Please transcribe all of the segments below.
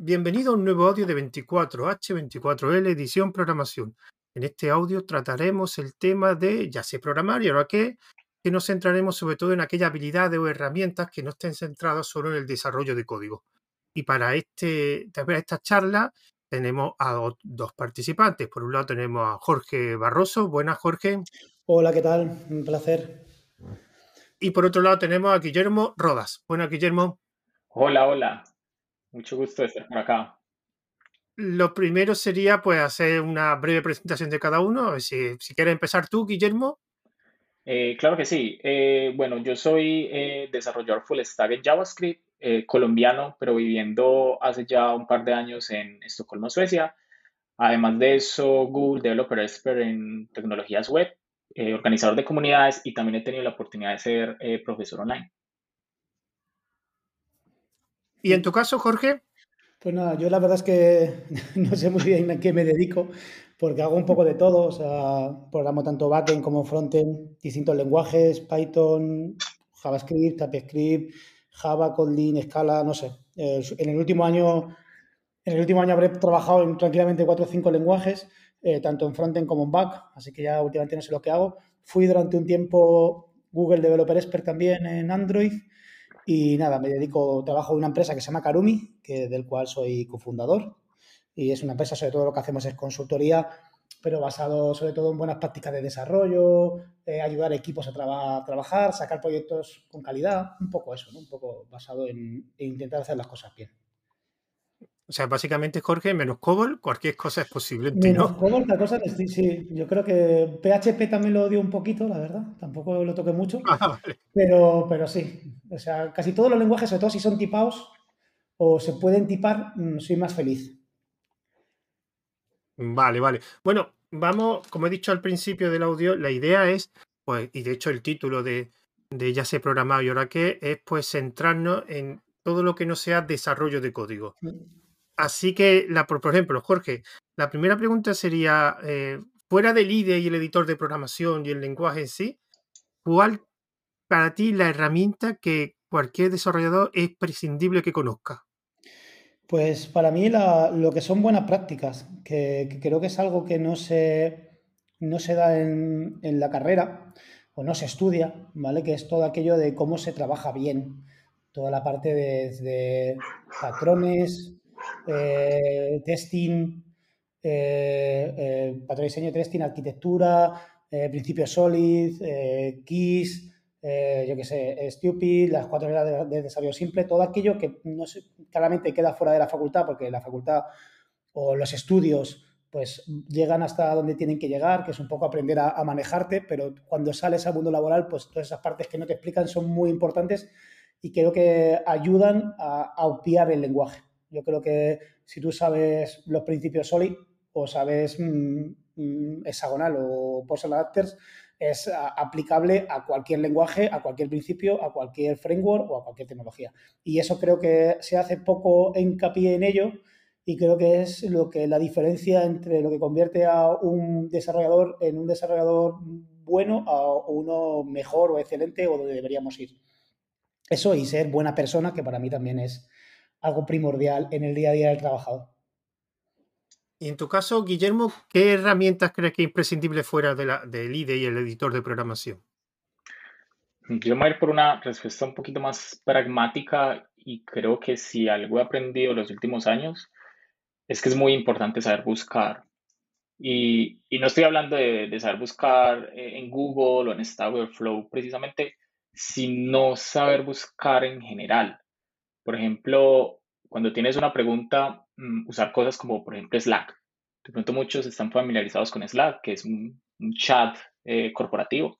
Bienvenido a un nuevo audio de 24H24L edición programación. En este audio trataremos el tema de ya sé programar y ahora qué, que nos centraremos sobre todo en aquellas habilidades o herramientas que no estén centradas solo en el desarrollo de código. Y para este, esta charla tenemos a dos participantes. Por un lado tenemos a Jorge Barroso. Buenas, Jorge. Hola, ¿qué tal? Un placer. Y por otro lado tenemos a Guillermo Rodas. Buenas, Guillermo. Hola, hola. Mucho gusto de estar por acá. Lo primero sería pues hacer una breve presentación de cada uno. Si, si quieres empezar tú, Guillermo. Eh, claro que sí. Eh, bueno, yo soy eh, desarrollador full stack en JavaScript, colombiano, pero viviendo hace ya un par de años en Estocolmo, Suecia. Además de eso, Google Developer Expert en tecnologías web, organizador de comunidades y también he tenido la oportunidad de ser profesor online. ¿Y en tu caso, Jorge? Pues nada, yo la verdad es que no sé muy bien a qué me dedico, porque hago un poco de todo, o sea, programo tanto backend como frontend, distintos lenguajes, Python, JavaScript, TypeScript, Java, Kotlin, Scala, no sé. Eh, en el último año, en el último año habré trabajado en tranquilamente cuatro o cinco lenguajes, eh, tanto en frontend como en back, así que ya últimamente no sé lo que hago. Fui durante un tiempo Google Developer Expert también en Android y nada, me dedico, trabajo en una empresa que se llama Karumi, que, del cual soy cofundador. Y es una empresa, sobre todo lo que hacemos es consultoría, pero basado sobre todo en buenas prácticas de desarrollo, eh, ayudar a equipos a, trabajar, sacar proyectos con calidad, un poco eso, un poco basado en intentar hacer las cosas bien. O sea, básicamente, Jorge, menos COBOL, cualquier cosa es posible. Menos COBOL, la cosa sí, sí. Yo creo que PHP también lo odio un poquito, la verdad. Tampoco lo toqué mucho. Ah, pero, pero sí. O sea, casi todos los lenguajes, sobre todo si son tipados o se pueden tipar, mm, soy más feliz. Vale, vale. Bueno, vamos, como he dicho al principio del audio, la idea es, pues, y de hecho el título de, de Ya sé programado y ahora qué, es pues centrarnos en todo lo que no sea desarrollo de código. Así que, la, por ejemplo, Jorge, la primera pregunta sería, eh, fuera del IDE y el editor de programación y el lenguaje en sí, ¿cuál para ti la herramienta que cualquier desarrollador es prescindible que conozca? Pues para mí lo que son buenas prácticas, que, creo que es algo que no se, no se da en, la carrera o no se estudia, ¿vale? Que es todo aquello de cómo se trabaja bien, toda la parte de patrones, eh, testing, eh, eh, patrón de diseño, testing, arquitectura, principio solid, keys, yo qué sé, stupid, las cuatro reglas de, desarrollo simple, todo aquello que no claramente queda fuera de la facultad porque la facultad o los estudios pues llegan hasta donde tienen que llegar, que es un poco aprender a, manejarte, pero cuando sales al mundo laboral, pues todas esas partes que no te explican son muy importantes y creo que ayudan a, a obviar el lenguaje. Yo creo que si tú sabes los principios SOLID o sabes mm, mm, hexagonal o postal adapters, es aplicable a cualquier lenguaje, a cualquier principio, a cualquier framework o a cualquier tecnología. Y eso creo que se hace poco hincapié en ello y creo que es lo que la diferencia entre lo que convierte a un desarrollador en un desarrollador bueno a uno mejor o excelente o donde deberíamos ir. Eso y ser buena persona, que para mí también es, algo primordial en el día a día del trabajador. Y en tu caso, Guillermo, ¿qué herramientas crees que es imprescindible fuera de la, del IDE y el editor de programación? Yo me voy a ir por una respuesta un poquito más pragmática y creo que si algo he aprendido en los últimos años es que es muy importante saber buscar. Y, y no estoy hablando de, de, saber buscar eh, en Google o en Stack Overflow precisamente, sino saber buscar en general. Por ejemplo, cuando tienes una pregunta, mm, usar cosas como, por ejemplo, Slack. De pronto muchos están familiarizados con Slack, que es un, chat eh, corporativo.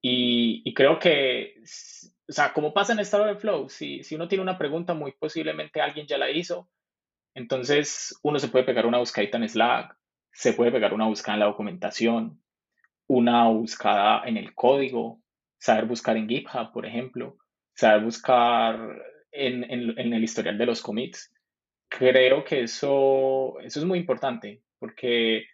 Y, creo que, o sea, como pasa en Stack Overflow, si, si uno tiene una pregunta, muy posiblemente alguien ya la hizo. Entonces, uno se puede pegar una buscadita en Slack, se puede pegar una búsqueda en la documentación, una búsqueda en el código, saber buscar en GitHub, por ejemplo, saber buscar en, el historial de los commits. Creo que eso, eso es muy importante, porque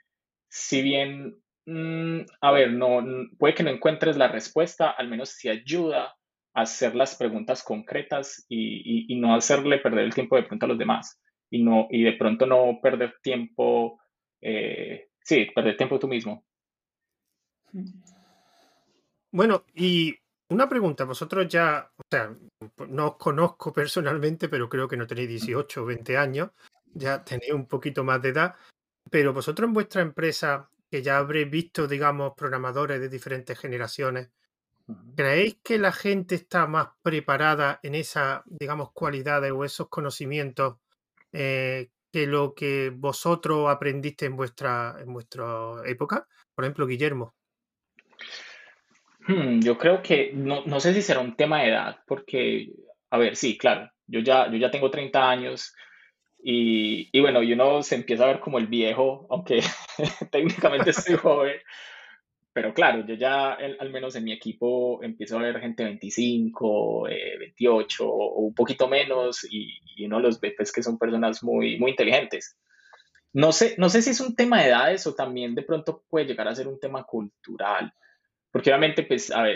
si bien, mm, a ver, no, puede que no encuentres la respuesta, al menos si ayuda hacer las preguntas concretas y, y, no hacerle perder el tiempo de pronto a los demás y, no, y de pronto no perder tiempo, eh, sí, perder tiempo tú mismo. Bueno, y una pregunta, vosotros ya, o sea, no os conozco personalmente, pero creo que no tenéis 18 o 20 años, ya tenéis un poquito más de edad, pero vosotros en vuestra empresa, que ya habréis visto, digamos, programadores de diferentes generaciones, ¿creéis que la gente está más preparada en esas, digamos, cualidades o esos conocimientos eh, que lo que vosotros aprendiste en vuestra, en vuestra época? Por ejemplo, Guillermo. Hmm, yo creo que no, no sé si será un tema de edad, porque, a ver, sí, claro, yo ya, yo ya tengo 30 años y, y bueno, y uno se empieza a ver como el viejo, aunque técnicamente soy joven, pero claro, yo ya al menos en mi equipo empiezo a ver gente 25, 28 eh, o un poquito menos y, y, uno los ve pues que son personas muy, muy inteligentes. No sé, no sé si es un tema de edades o también de pronto puede llegar a ser un tema cultural. Porque obviamente, pues, a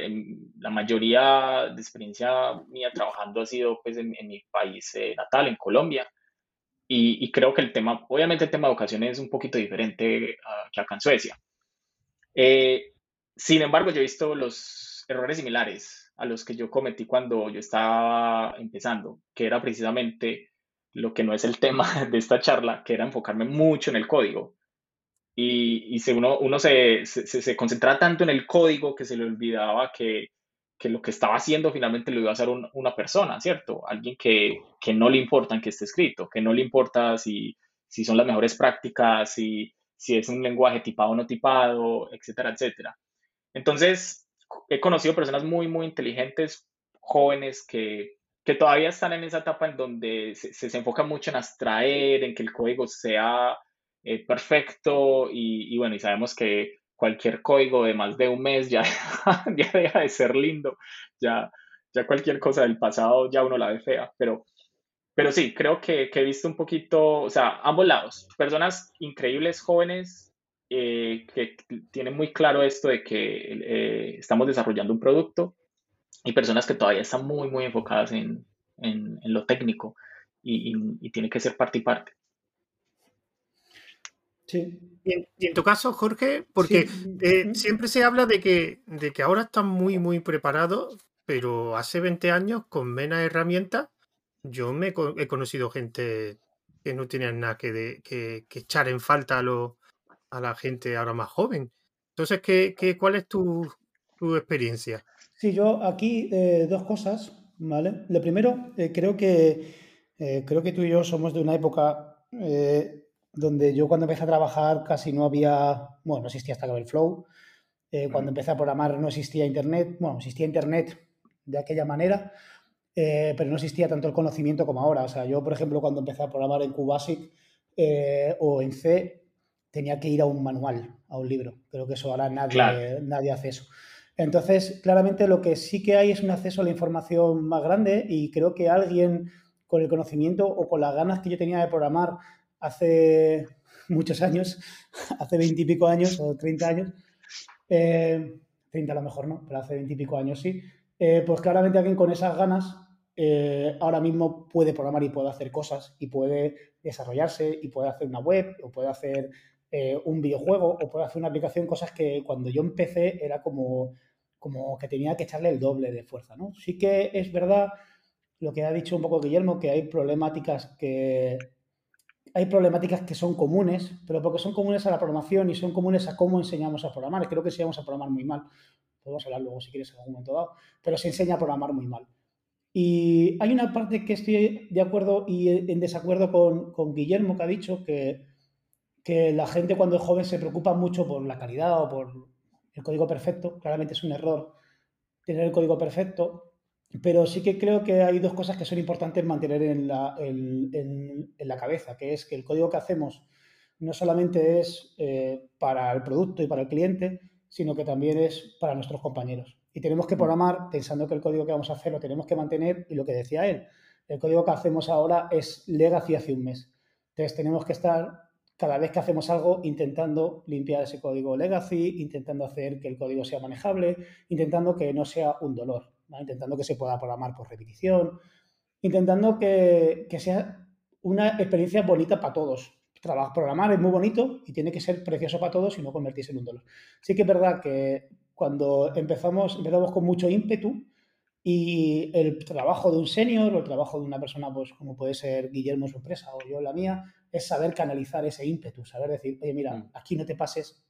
la mayoría de experiencia mía trabajando ha sido, pues, en, mi país eh, natal, en Colombia. Y, creo que el tema, obviamente el tema de educación es un poquito diferente que acá en Suecia. Eh, sin embargo, yo he visto los errores similares a los que yo cometí cuando yo estaba empezando, que era precisamente lo que no es el tema de esta charla, que era enfocarme mucho en el código y, y uno, uno se, se, se, concentraba tanto en el código que se le olvidaba que, que lo que estaba haciendo finalmente lo iba a hacer una persona, ¿cierto? Alguien que, que, no le importa en qué esté escrito, que no le importa si, si son las mejores prácticas, si, si es un lenguaje tipado o no tipado, etcétera, etcétera. Entonces, he conocido personas muy, muy inteligentes, jóvenes, que, que todavía están en esa etapa en donde se, se, se enfoca mucho en abstraer, en que el código sea eh, perfecto y, bueno, y sabemos que cualquier código de más de un mes ya, deja de ser lindo, ya, ya cualquier cosa del pasado ya uno la ve fea, pero, pero sí, creo que, he visto un poquito, o sea, ambos lados, personas increíbles, jóvenes, eh, que tienen muy claro esto de que eh, estamos desarrollando un producto y personas que todavía están muy, muy enfocadas en, en, lo técnico y, y tiene que ser parte y parte. Sí. Y en, tu caso, Jorge, porque eh, siempre se habla de que, de que ahora están muy, muy preparados, pero hace 20 años, con menos herramientas, yo me he conocido gente que no tenían nada que, que, echar en falta a, lo, a la gente ahora más joven. Entonces, ¿qué, qué, cuál es tu, tu, experiencia? Sí, yo aquí eh, dos cosas, ¿vale? Lo primero, eh, creo, que, creo que tú y yo somos de una época donde yo cuando empecé a trabajar casi no había, bueno, no existía hasta el Flow. Eh, cuando empecé a programar no existía Internet, bueno, existía Internet de aquella manera, eh, pero no existía tanto el conocimiento como ahora. O sea, yo, por ejemplo, cuando empecé a programar en QBasic eh, o en C, tenía que ir a un manual, a un libro. Creo que eso ahora nadie, nadie hace eso. Entonces, claramente lo que sí que hay es un acceso a la información más grande y creo que alguien con el conocimiento o con las ganas que yo tenía de programar hace muchos años, hace veintipico años o treinta años, eh, 30 a lo mejor no, pero hace veintipico años sí, eh, pues claramente alguien con esas ganas eh, ahora mismo puede programar y puede hacer cosas y puede desarrollarse y puede hacer una web o puede hacer eh, un videojuego o puede hacer una aplicación, cosas que cuando yo empecé era como, como que tenía que echarle el doble de fuerza, ¿no? Sí que es verdad lo que ha dicho un poco Guillermo, que hay problemáticas que, hay problemáticas que son comunes, pero porque son comunes a la programación y son comunes a cómo enseñamos a programar. Creo que enseñamos a programar muy mal. Podemos hablar luego si quieres en algún momento dado, pero se enseña a programar muy mal. Y hay una parte que estoy de acuerdo y en desacuerdo con, Guillermo, que ha dicho que la gente cuando es joven se preocupa mucho por la calidad o por el código perfecto. Claramente es un error tener el código perfecto, pero sí que creo que hay dos cosas que son importantes mantener en la, en, la cabeza, que es que el código que hacemos no solamente es eh, para el producto y para el cliente, sino que también es para nuestros compañeros. Y tenemos que mm. programar pensando que el código que vamos a hacer lo tenemos que mantener y lo que decía él, el código que hacemos ahora es legacy hace un mes. Entonces tenemos que estar cada vez que hacemos algo intentando limpiar ese código legacy, intentando hacer que el código sea manejable, intentando que no sea un dolor intentando que se pueda programar por repetición, intentando que, que sea una experiencia bonita para todos. Trabajar, programar es muy bonito y tiene que ser precioso para todos y no convertirse en un dolor. Sí que es verdad que cuando empezamos, empezamos con mucho ímpetu y el trabajo de un senior o el trabajo de una persona, pues como puede ser Guillermo en su empresa o yo en la mía, es saber canalizar ese ímpetu, saber decir, oye, mira, mm. aquí no te pases,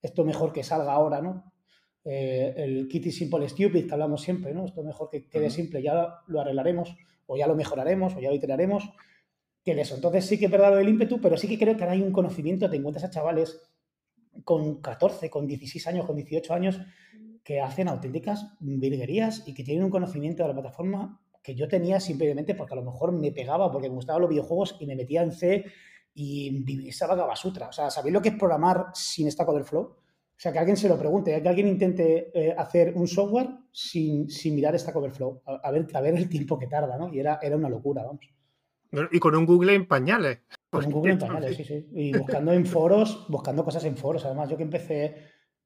esto mejor que salga ahora, ¿no? Eh, el Kitty Simple Stupid que hablamos siempre, ¿no? Esto mejor que quede simple, ya lo arreglaremos, o ya lo mejoraremos, o ya lo iteraremos, que eso. Entonces sí que es verdad lo del ímpetu, pero sí que creo que ahora hay un conocimiento, te encuentras a chavales con 14, con 16 años, con 18 años, que hacen auténticas virguerías y que tienen un conocimiento de la plataforma que yo tenía simplemente porque a lo mejor me pegaba, porque me gustaban los videojuegos y me metía en C y divisaba Gabasutra. O sea, ¿sabéis lo que es programar sin Stack Overflow? O sea, que alguien se lo pregunte, que alguien intente eh, hacer un software sin, sin mirar Stack Overflow, a, ver, a ver el tiempo que tarda, ¿no? Y era, era una locura, vamos. Y con un Google en pañales. Con un Google en pañales, sí, sí. Y buscando en foros, buscando cosas en foros. Además, yo que empecé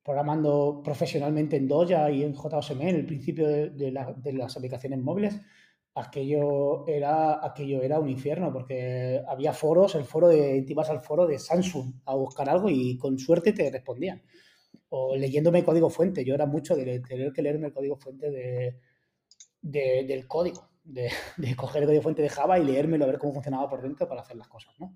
programando profesionalmente en Doja y en JSM en el principio de, las aplicaciones móviles, aquello era, aquello era un infierno porque había foros, el foro de, te ibas al foro de Samsung a buscar algo y con suerte te respondían. O leyéndome código fuente, yo era mucho de tener que leerme el código fuente de, del código de, coger el código fuente de Java y leérmelo a ver cómo funcionaba por dentro para hacer las cosas, ¿no?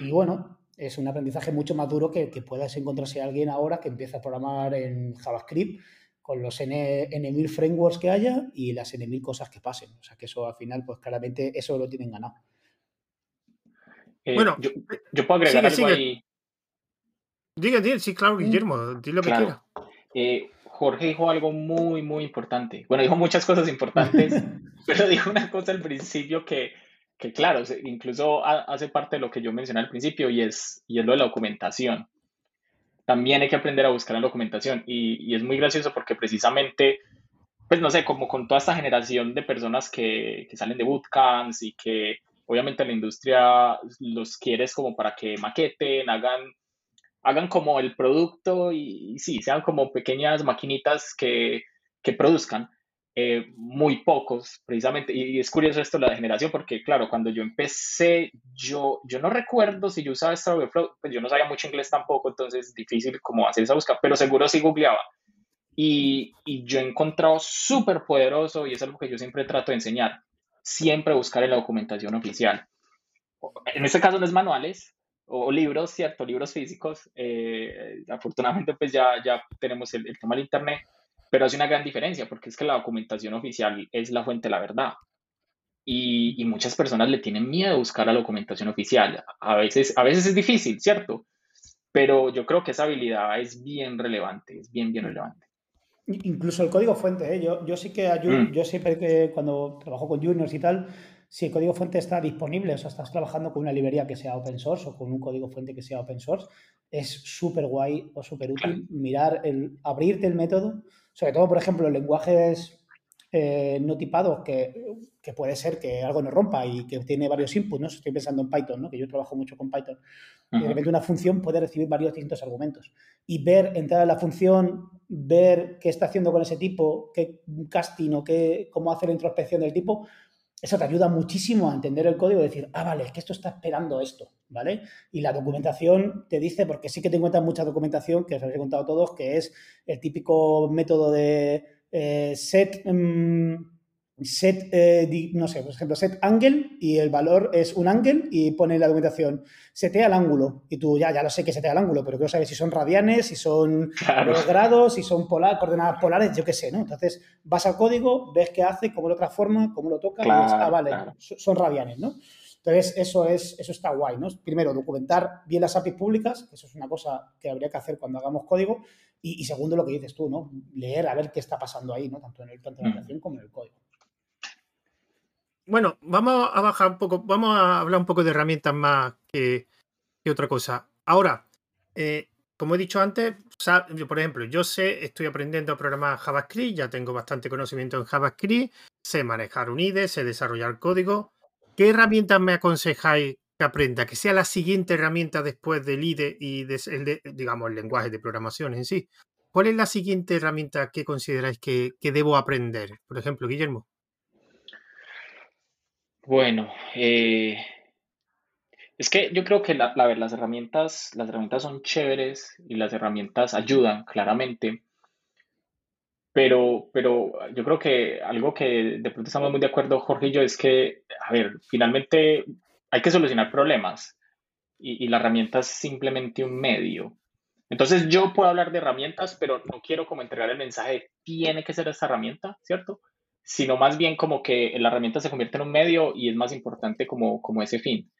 Y bueno, es un aprendizaje mucho más duro que, que puedas encontrarse a alguien ahora que empieza a programar en JavaScript con los N, N1000 frameworks que haya y las N1000 cosas que pasen. O sea que eso al final, pues claramente eso lo tienen ganado. Eh, bueno, yo, puedo agregar algo ahí. Diga, diga, sí, claro, mm. Guillermo, di lo que quiera. Eh, Jorge dijo algo muy, muy importante. Bueno, dijo muchas cosas importantes, pero dijo una cosa al principio que, que, claro, incluso hace parte de lo que yo mencioné al principio y es, y es lo de la documentación. También hay que aprender a buscar la documentación y, y es muy gracioso porque precisamente, pues no sé, como con toda esta generación de personas que, que salen de bootcamps y que obviamente la industria los quieres como para que maqueten, hagan hagan como el producto y, sí, sean como pequeñas maquinitas que, que produzcan. Eh, muy pocos, precisamente, y, es curioso esto la generación, porque claro, cuando yo empecé, yo, yo no recuerdo si yo usaba esta Overflow, pues yo no sabía mucho inglés tampoco, entonces es difícil como hacer esa búsqueda, pero seguro sí googleaba. Y, y yo he encontrado súper poderoso, y es algo que yo siempre trato de enseñar, siempre buscar en la documentación oficial. En este caso no es manuales, o, libros, cierto, libros físicos. Eh, afortunadamente, pues ya, ya tenemos el, tema del Internet, pero hace una gran diferencia porque es que la documentación oficial es la fuente de la verdad. Y, y, muchas personas le tienen miedo a buscar la documentación oficial. A veces, a veces es difícil, ¿cierto? Pero yo creo que esa habilidad es bien relevante, es bien, bien relevante. Incluso el código fuente, ¿eh? yo, yo sí que ayudo, mm. yo siempre que cuando trabajo con juniors y tal, si el código fuente está disponible, o sea, estás trabajando con una librería que sea open source o con un código fuente que sea open source, es súper guay o súper útil mirar, el, abrirte el método, sobre todo, por ejemplo, lenguajes eh, no tipados que, que, puede ser que algo no rompa y que tiene varios inputs, ¿no? Estoy pensando en Python, ¿no? Que yo trabajo mucho con Python. Y de repente una función puede recibir varios distintos argumentos. Y ver, entrar a la función, ver qué está haciendo con ese tipo, qué casting o qué, cómo hacer la introspección del tipo, eso te ayuda muchísimo a entender el código y decir, ah, vale, es que esto está esperando esto, ¿vale? Y la documentación te dice, porque sí que te encuentras mucha documentación, que os habéis contado todos, que es el típico método de eh, set, mm, set, eh, no sé, por ejemplo, set angle y el valor es un angle y pone la documentación, setea el ángulo. Y tú ya, ya lo sé que setea el ángulo, pero quiero saber si son radianes, si son grados, si son polar, coordenadas polares, yo qué sé, ¿no? Entonces vas al código, ves qué hace, cómo lo transforma, cómo lo toca y ah, vale, son radianes, ¿no? Entonces, eso, es, eso está guay, ¿no? Primero, documentar bien las APIs públicas, que eso es una cosa que habría que hacer cuando hagamos código. Y, segundo, lo que dices tú, ¿no? Leer a ver qué está pasando ahí, ¿no? Tanto en el tanto en la mm. como en el código. Bueno, vamos a bajar un poco, vamos a hablar un poco de herramientas más que, otra cosa. Ahora, eh, como he dicho antes, por ejemplo, yo sé, estoy aprendiendo a programar JavaScript, ya tengo bastante conocimiento en JavaScript, sé manejar un IDE, sé desarrollar código. ¿Qué herramientas me aconsejáis que aprenda? Que sea la siguiente herramienta después del IDE y de, digamos el lenguaje de programación en sí. ¿cuál es la siguiente herramienta que consideráis que, debo aprender? Por ejemplo, Guillermo. Bueno, eh, es que yo creo que la, las herramientas, las herramientas son chéveres y las herramientas ayudan claramente, pero, pero yo creo que algo que de pronto estamos muy de acuerdo, Jorge y yo, es que, a ver, finalmente hay que solucionar problemas y, y la herramienta es simplemente un medio. Entonces yo puedo hablar de herramientas, pero no quiero como entregar el mensaje tiene que ser esta herramienta, ¿cierto? Sino más bien como que la herramienta se convierte en un medio y es más importante como, como ese fin.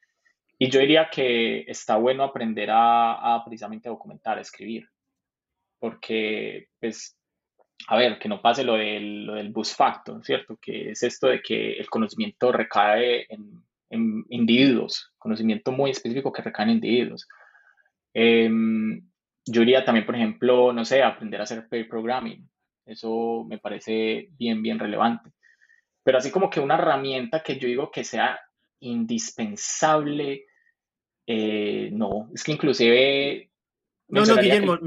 Y yo diría que está bueno aprender a, a precisamente documentar, a escribir, porque pues a ver, que no pase lo del, lo del bus factor, ¿cierto? Que es esto de que el conocimiento recae en, en individuos, conocimiento muy específico que recae en individuos. Em, yo diría también, por ejemplo, no sé, aprender a hacer pair programming. Eso me parece bien, bien relevante. Pero así como que una herramienta que yo digo que sea indispensable, eh, no, es que inclusive... No, no, Guillermo,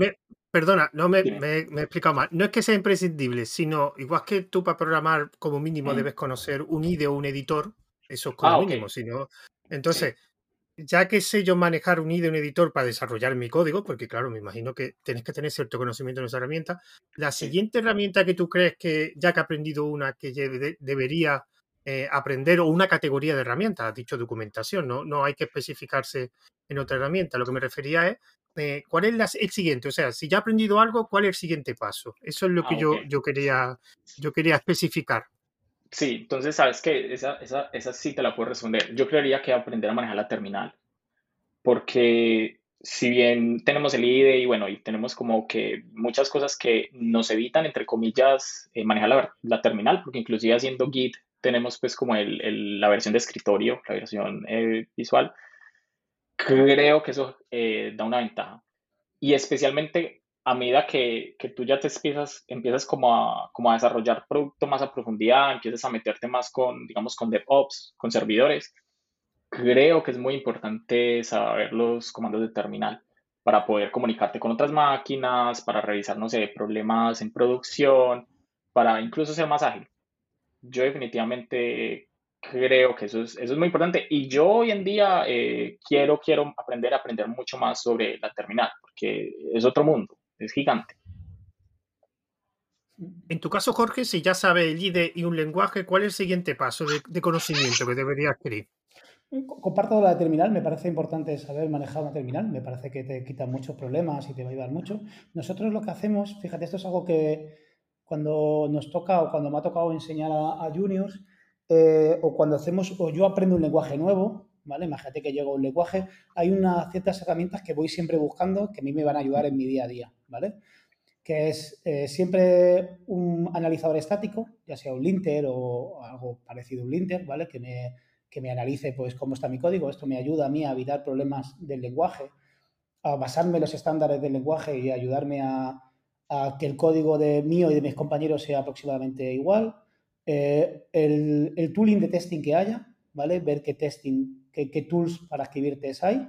perdona, no me, me, he explicado mal. No es que sea imprescindible, sino igual que tú para programar como mínimo mm. debes conocer un IDE o un editor, eso es como ah, mínimo, sino... Entonces, ya que sé yo manejar un IDE, un editor para desarrollar mi código, porque claro, me imagino que tienes que tener cierto conocimiento en esa herramienta, la siguiente herramienta que tú crees que, ya que ha aprendido una, que debería eh, aprender, o una categoría de herramientas, has dicho documentación, ¿no? no hay que especificarse en otra herramienta. Lo que me refería es, eh, ¿cuál es el siguiente? O sea, si ya he aprendido algo, ¿cuál es el siguiente paso? Eso es lo que ah, yo, yo, quería, yo quería especificar. Sí, entonces, ¿sabes qué? Esa, esa, esa sí te la puedo responder. Yo creería que aprender a manejar la terminal, porque si bien tenemos el IDE y bueno, y tenemos como que muchas cosas que nos evitan, entre comillas, eh, manejar la, la, terminal, porque inclusive haciendo Git tenemos pues como el, el, la versión de escritorio, la versión eh, visual, creo que eso eh, da una ventaja. Y especialmente a medida que, que, tú ya te empiezas, empiezas como a, como a desarrollar producto más a profundidad, empiezas a meterte más con, digamos, con DevOps, con servidores, creo que es muy importante saber los comandos de terminal para poder comunicarte con otras máquinas, para revisar, no sé, problemas en producción, para incluso ser más ágil. Yo definitivamente creo que eso es, eso es muy importante y yo hoy en día eh, quiero, quiero aprender aprender mucho más sobre la terminal, porque es otro mundo es gigante. En tu caso, Jorge, si ya sabes el IDE y un lenguaje, ¿cuál es el siguiente paso de, conocimiento que debería adquirir? Comparto la terminal, me parece importante saber manejar una terminal, me parece que te quita muchos problemas y te va a ayudar mucho. Nosotros lo que hacemos, fíjate, esto es algo que cuando nos toca o cuando me ha tocado enseñar a, juniors, eh, o cuando hacemos, o yo aprendo un lenguaje nuevo, ¿vale? Imagínate que llego a un lenguaje, hay unas ciertas herramientas que voy siempre buscando que a mí me van a ayudar en mi día a día, ¿vale? Que es eh, siempre un analizador estático, ya sea un linter o algo parecido a un linter, ¿vale? Que me, que me analice pues cómo está mi código. Esto me ayuda a mí a evitar problemas del lenguaje, a basarme en los estándares del lenguaje y ayudarme a, que el código de mío y de mis compañeros sea aproximadamente igual. Eh, el, el, tooling de testing que haya, ¿vale? Ver qué testing qué, tools para escribir test hay.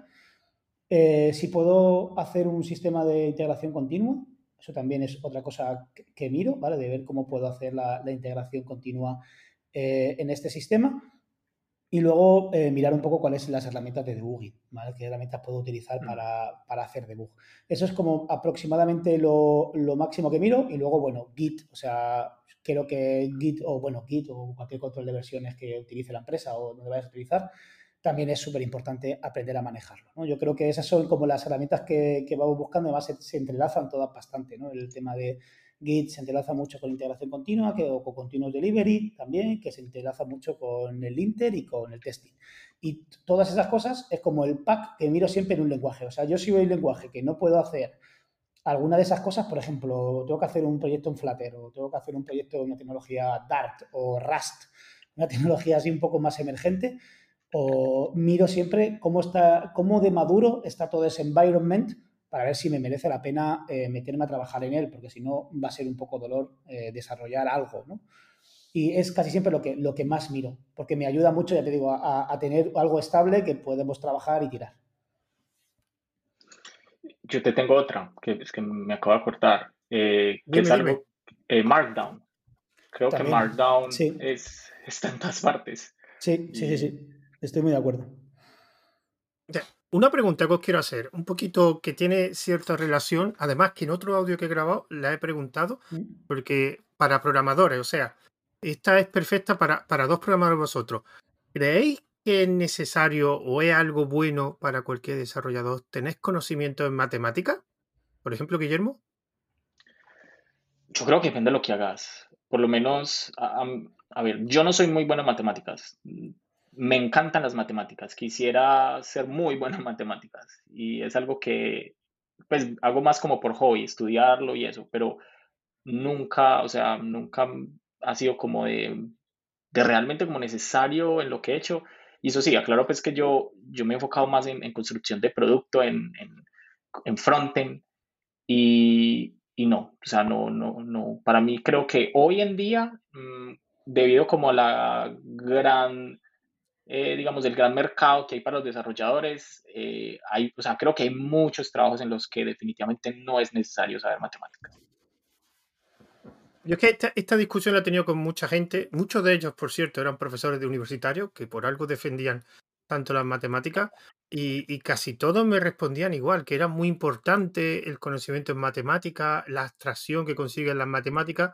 Eh, si puedo hacer un sistema de integración continua, eso también es otra cosa que, miro, ¿vale? De ver cómo puedo hacer la, integración continua eh, en este sistema. Y luego eh, mirar un poco cuáles son las herramientas de debugging, ¿vale? ¿Qué herramientas puedo utilizar mm. para, para hacer debug? Eso es como aproximadamente lo, lo, máximo que miro. Y luego, bueno, Git, o sea, creo que Git o, bueno, Git o cualquier control de versiones que utilice la empresa o donde vayas a utilizar, también es súper importante aprender a manejarlo. ¿no? Yo creo que esas son como las herramientas que, vamos buscando, además se, entrelazan todas bastante. ¿no? El tema de Git se entrelaza mucho con integración continua que, o con Continuous Delivery también, que se entrelaza mucho con el Inter y con el testing. Y todas esas cosas es como el pack que miro siempre en un lenguaje. O sea, yo si veo un lenguaje que no puedo hacer alguna de esas cosas, por ejemplo, tengo que hacer un proyecto en Flutter o tengo que hacer un proyecto de una tecnología Dart o Rust, una tecnología así un poco más emergente, o miro siempre cómo, está, cómo de maduro está todo ese environment para ver si me merece la pena eh, meterme a trabajar en él, porque si no va a ser un poco dolor eh, desarrollar algo, ¿no? Y es casi siempre lo que, lo que más miro, porque me ayuda mucho, ya te digo, a, tener algo estable que podemos trabajar y tirar. Yo te tengo otra, que es que me acabo de cortar. eh, que es algo, eh, Markdown. Creo que Markdown es, está en todas partes. Sí, sí, sí, sí. Estoy muy de acuerdo. Una pregunta que os quiero hacer, un poquito que tiene cierta relación, además que en otro audio que he grabado la he preguntado, mm. porque para programadores, o sea, esta es perfecta para, para dos programadores vosotros. ¿Creéis que es necesario o es algo bueno para cualquier desarrollador tener conocimiento en matemáticas? Por ejemplo, Guillermo. Yo creo que depende de lo que hagas. Por lo menos, a ver, yo no soy muy bueno en matemáticas me encantan las matemáticas, quisiera ser muy bueno en matemáticas y es algo que pues hago más como por hobby, estudiarlo y eso, pero nunca, o sea, nunca ha sido como de, realmente como necesario en lo que he hecho. Y eso sí, aclaro pues que yo, yo me he enfocado más en, construcción de producto, en, en, frontend y, no, o sea, no, no, no, para mí creo que hoy en día, mm, debido como a la gran eh, digamos, del gran mercado que hay para los desarrolladores, eh, hay, o sea, creo que hay muchos trabajos en los que definitivamente no es necesario saber matemáticas. Yo es que esta, discusión la he tenido con mucha gente, muchos de ellos, por cierto, eran profesores de universitarios que por algo defendían tanto las matemáticas y, y, casi todos me respondían igual, que era muy importante el conocimiento en matemáticas, la abstracción que consiguen las matemáticas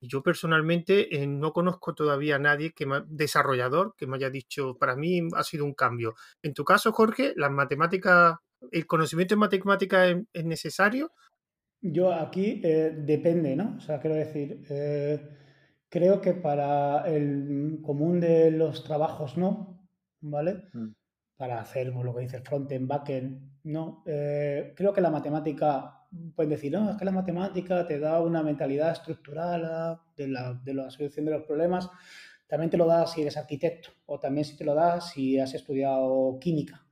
yo personalmente eh, no conozco todavía a nadie que desarrollador que me haya dicho, para mí ha sido un cambio. En tu caso, Jorge, las matemáticas, el conocimiento en matemáticas es, necesario. Yo aquí eh, depende, ¿no? O sea, quiero decir, eh, creo que para el común de los trabajos no, ¿vale? Mm. Para hacer lo que dice el frontend, backend, no. creo que la matemática pueden decir, no, es que la matemática te da una mentalidad estructural de la, solución de los problemas. También te lo da si eres arquitecto o también si te lo da si has estudiado química,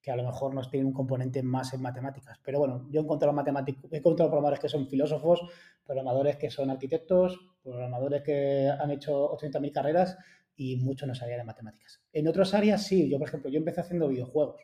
que a lo mejor nos tiene un componente más en matemáticas. Pero bueno, yo he encontrado he encontrado programadores que son filósofos, programadores que son arquitectos, programadores que han hecho 80.000 carreras y muchos no sabían de matemáticas. En otras áreas sí, yo por ejemplo, yo empecé haciendo videojuegos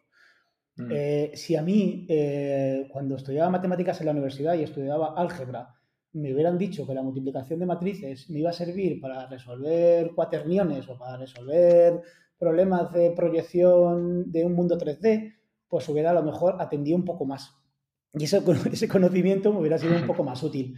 Mm. Eh, si a mí, eh, cuando estudiaba matemáticas en la universidad y estudiaba álgebra, me hubieran dicho que la multiplicación de matrices me iba a servir para resolver cuaterniones o para resolver problemas de proyección de un mundo 3D, pues hubiera a lo mejor atendido un poco más. Y ese, ese conocimiento me hubiera sido un poco más útil.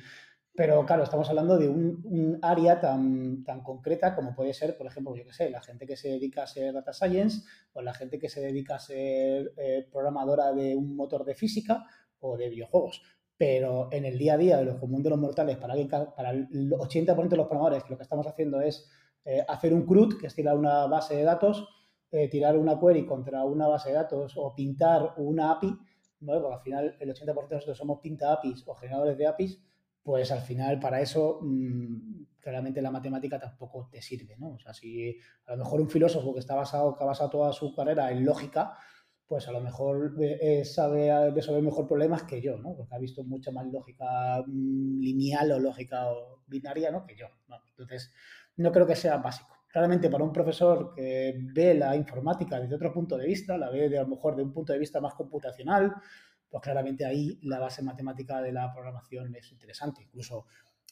Pero claro, estamos hablando de un, área tan, tan, concreta como puede ser, por ejemplo, yo qué sé, la gente que se dedica a ser data science o la gente que se dedica a ser eh, programadora de un motor de física o de videojuegos. Pero en el día a día de lo común de los mortales, para, para el 80% de los programadores, lo que estamos haciendo es eh, hacer un CRUD, que es tirar una base de datos, eh, tirar una query contra una base de datos o pintar una API, ¿no? porque al final el 80% de nosotros somos pinta APIs o generadores de APIs, pues al final para eso mm, claramente la matemática tampoco te sirve, ¿no? O sea, si a lo mejor un filósofo que está basado, que ha basado toda su carrera en lógica, pues a lo mejor eh, sabe resolver mejor problemas que yo, ¿no? Porque ha visto mucha más lógica mm, lineal o lógica binaria, ¿no? Que yo, Entonces, no creo que sea básico. Claramente para un profesor que ve la informática desde otro punto de vista, la ve de, a lo mejor de un punto de vista más computacional, pues claramente ahí la base matemática de la programación es interesante. Incluso,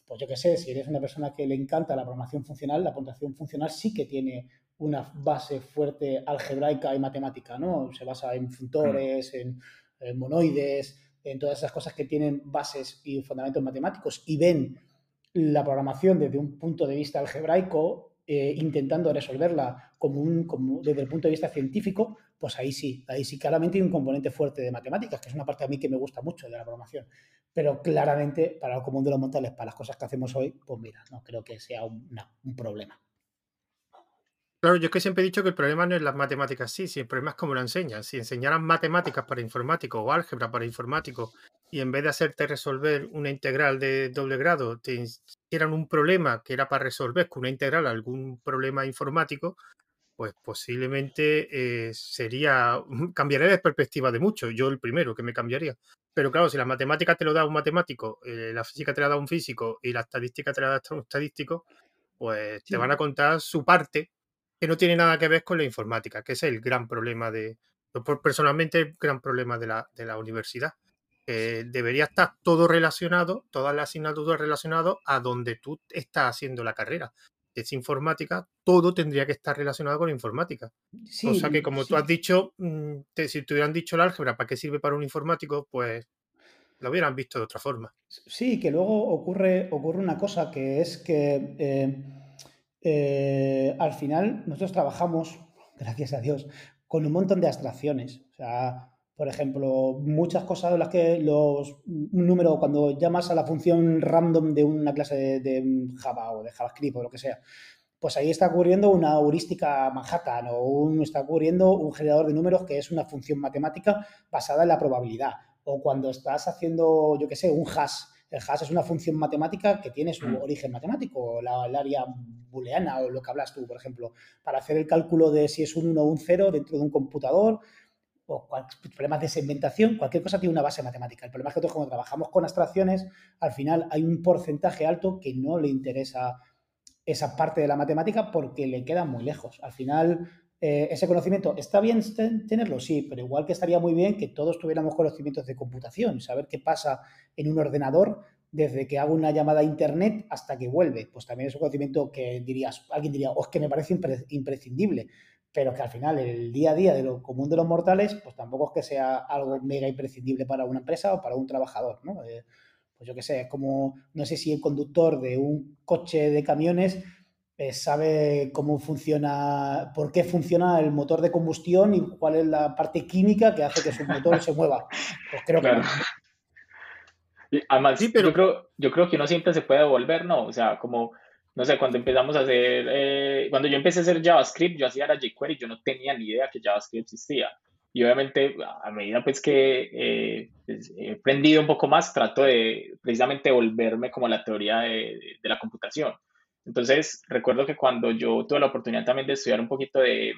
pues yo qué sé, si eres una persona que le encanta la programación funcional, la programación funcional sí que tiene una base fuerte algebraica y matemática, ¿no? Se basa en funtores, en, monoides, en todas esas cosas que tienen bases y fundamentos matemáticos y ven la programación desde un punto de vista algebraico, eh, intentando resolverla como un, como desde el punto de vista científico, pues ahí sí, ahí sí claramente hay un componente fuerte de matemáticas, que es una parte a mí que me gusta mucho de la programación. Pero claramente, para el común de los mortales, para las cosas que hacemos hoy, pues mira, no creo que sea un, problema. Claro, yo es que siempre he dicho que el problema no es las matemáticas, sí, si el problema es cómo lo enseñan. Si enseñaran matemáticas para informáticos o álgebra para informáticos y en vez de hacerte resolver una integral de doble grado, te hicieran un problema que era para resolver con una integral algún problema informático, pues posiblemente eh, sería, cambiaría de perspectiva de mucho, yo el primero que me cambiaría. Pero claro, si la matemática te lo da un matemático, eh, la física te la da un físico y la estadística te la da un estadístico, pues te van a contar su parte que no tiene nada que ver con la informática, que es el gran problema de, personalmente, el gran problema de la, de la universidad. debería estar todo relacionado, todas las asignaturas relacionadas a donde tú estás haciendo la carrera. Es informática, todo tendría que estar relacionado con informática. o sea que, como tú has dicho, mm, si te hubieran dicho el álgebra, ¿para qué sirve para un informático? Pues lo hubieran visto de otra forma. Sí, que luego ocurre, ocurre una cosa que es que eh, eh, al final nosotros trabajamos, gracias a Dios, con un montón de abstracciones. O sea, por ejemplo, muchas cosas de las que los, un número, cuando llamas a la función random de una clase de, Java o de JavaScript o lo que sea, pues ahí está ocurriendo una heurística Manhattan o un, está ocurriendo un generador de números que es una función matemática basada en la probabilidad. O cuando estás haciendo, yo qué sé, un hash. El hash es una función matemática que tiene su mm. origen matemático, la, el área booleana o lo que hablas tú, por ejemplo, para hacer el cálculo de si es un 1 o un 0 dentro de un computador o problemas de segmentación, cualquier cosa tiene una base matemática. El problema es que nosotros como trabajamos con abstracciones, al final hay un porcentaje alto que no le interesa esa parte de la matemática porque le queda muy lejos. Al final, eh, ese conocimiento, ¿está bien tenerlo? Sí, pero igual que estaría muy bien que todos tuviéramos conocimientos de computación, saber qué pasa en un ordenador desde que hago una llamada a internet hasta que vuelve. Pues también es un conocimiento que dirías, alguien diría, oh, es que me parece imprescindible pero que al final el día a día de lo común de los mortales, pues tampoco es que sea algo mega imprescindible para una empresa o para un trabajador, ¿no? Eh, pues yo qué sé, es como, no sé si el conductor de un coche de camiones eh, sabe cómo funciona, por qué funciona el motor de combustión y cuál es la parte química que hace que su motor se mueva. Pues creo que Además, sí, pero... yo, creo, yo creo que uno siempre se puede volver, ¿no? O sea, como no sé, cuando empezamos a hacer, eh, cuando yo empecé a hacer JavaScript, yo hacía la jQuery, yo no tenía ni idea que JavaScript existía. Y obviamente, a medida pues que eh, pues, he aprendido un poco más, trato de precisamente volverme como a la teoría de, la computación. Entonces, recuerdo que cuando yo tuve la oportunidad también de estudiar un poquito de,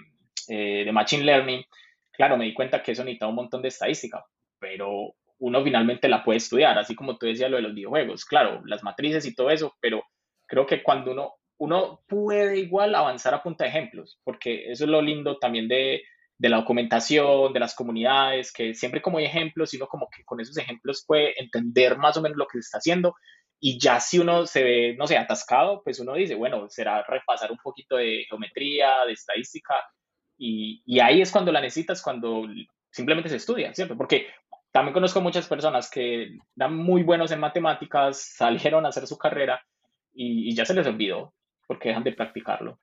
eh, de Machine Learning, claro, me di cuenta que eso necesitaba un montón de estadística, pero uno finalmente la puede estudiar, así como tú decías lo de los videojuegos, claro, las matrices y todo eso, pero creo que cuando uno, uno puede igual avanzar a punta de ejemplos, porque eso es lo lindo también de, de la documentación, de las comunidades, que siempre como hay ejemplos, sino como que con esos ejemplos puede entender más o menos lo que se está haciendo. Y ya si uno se ve, no sé, atascado, pues uno dice, bueno, será repasar un poquito de geometría, de estadística, y, y ahí es cuando la necesitas, cuando simplemente se estudia, ¿cierto? Porque también conozco muchas personas que dan muy buenos en matemáticas, salieron a hacer su carrera, y, ya se les olvidó porque dejan de practicarlo.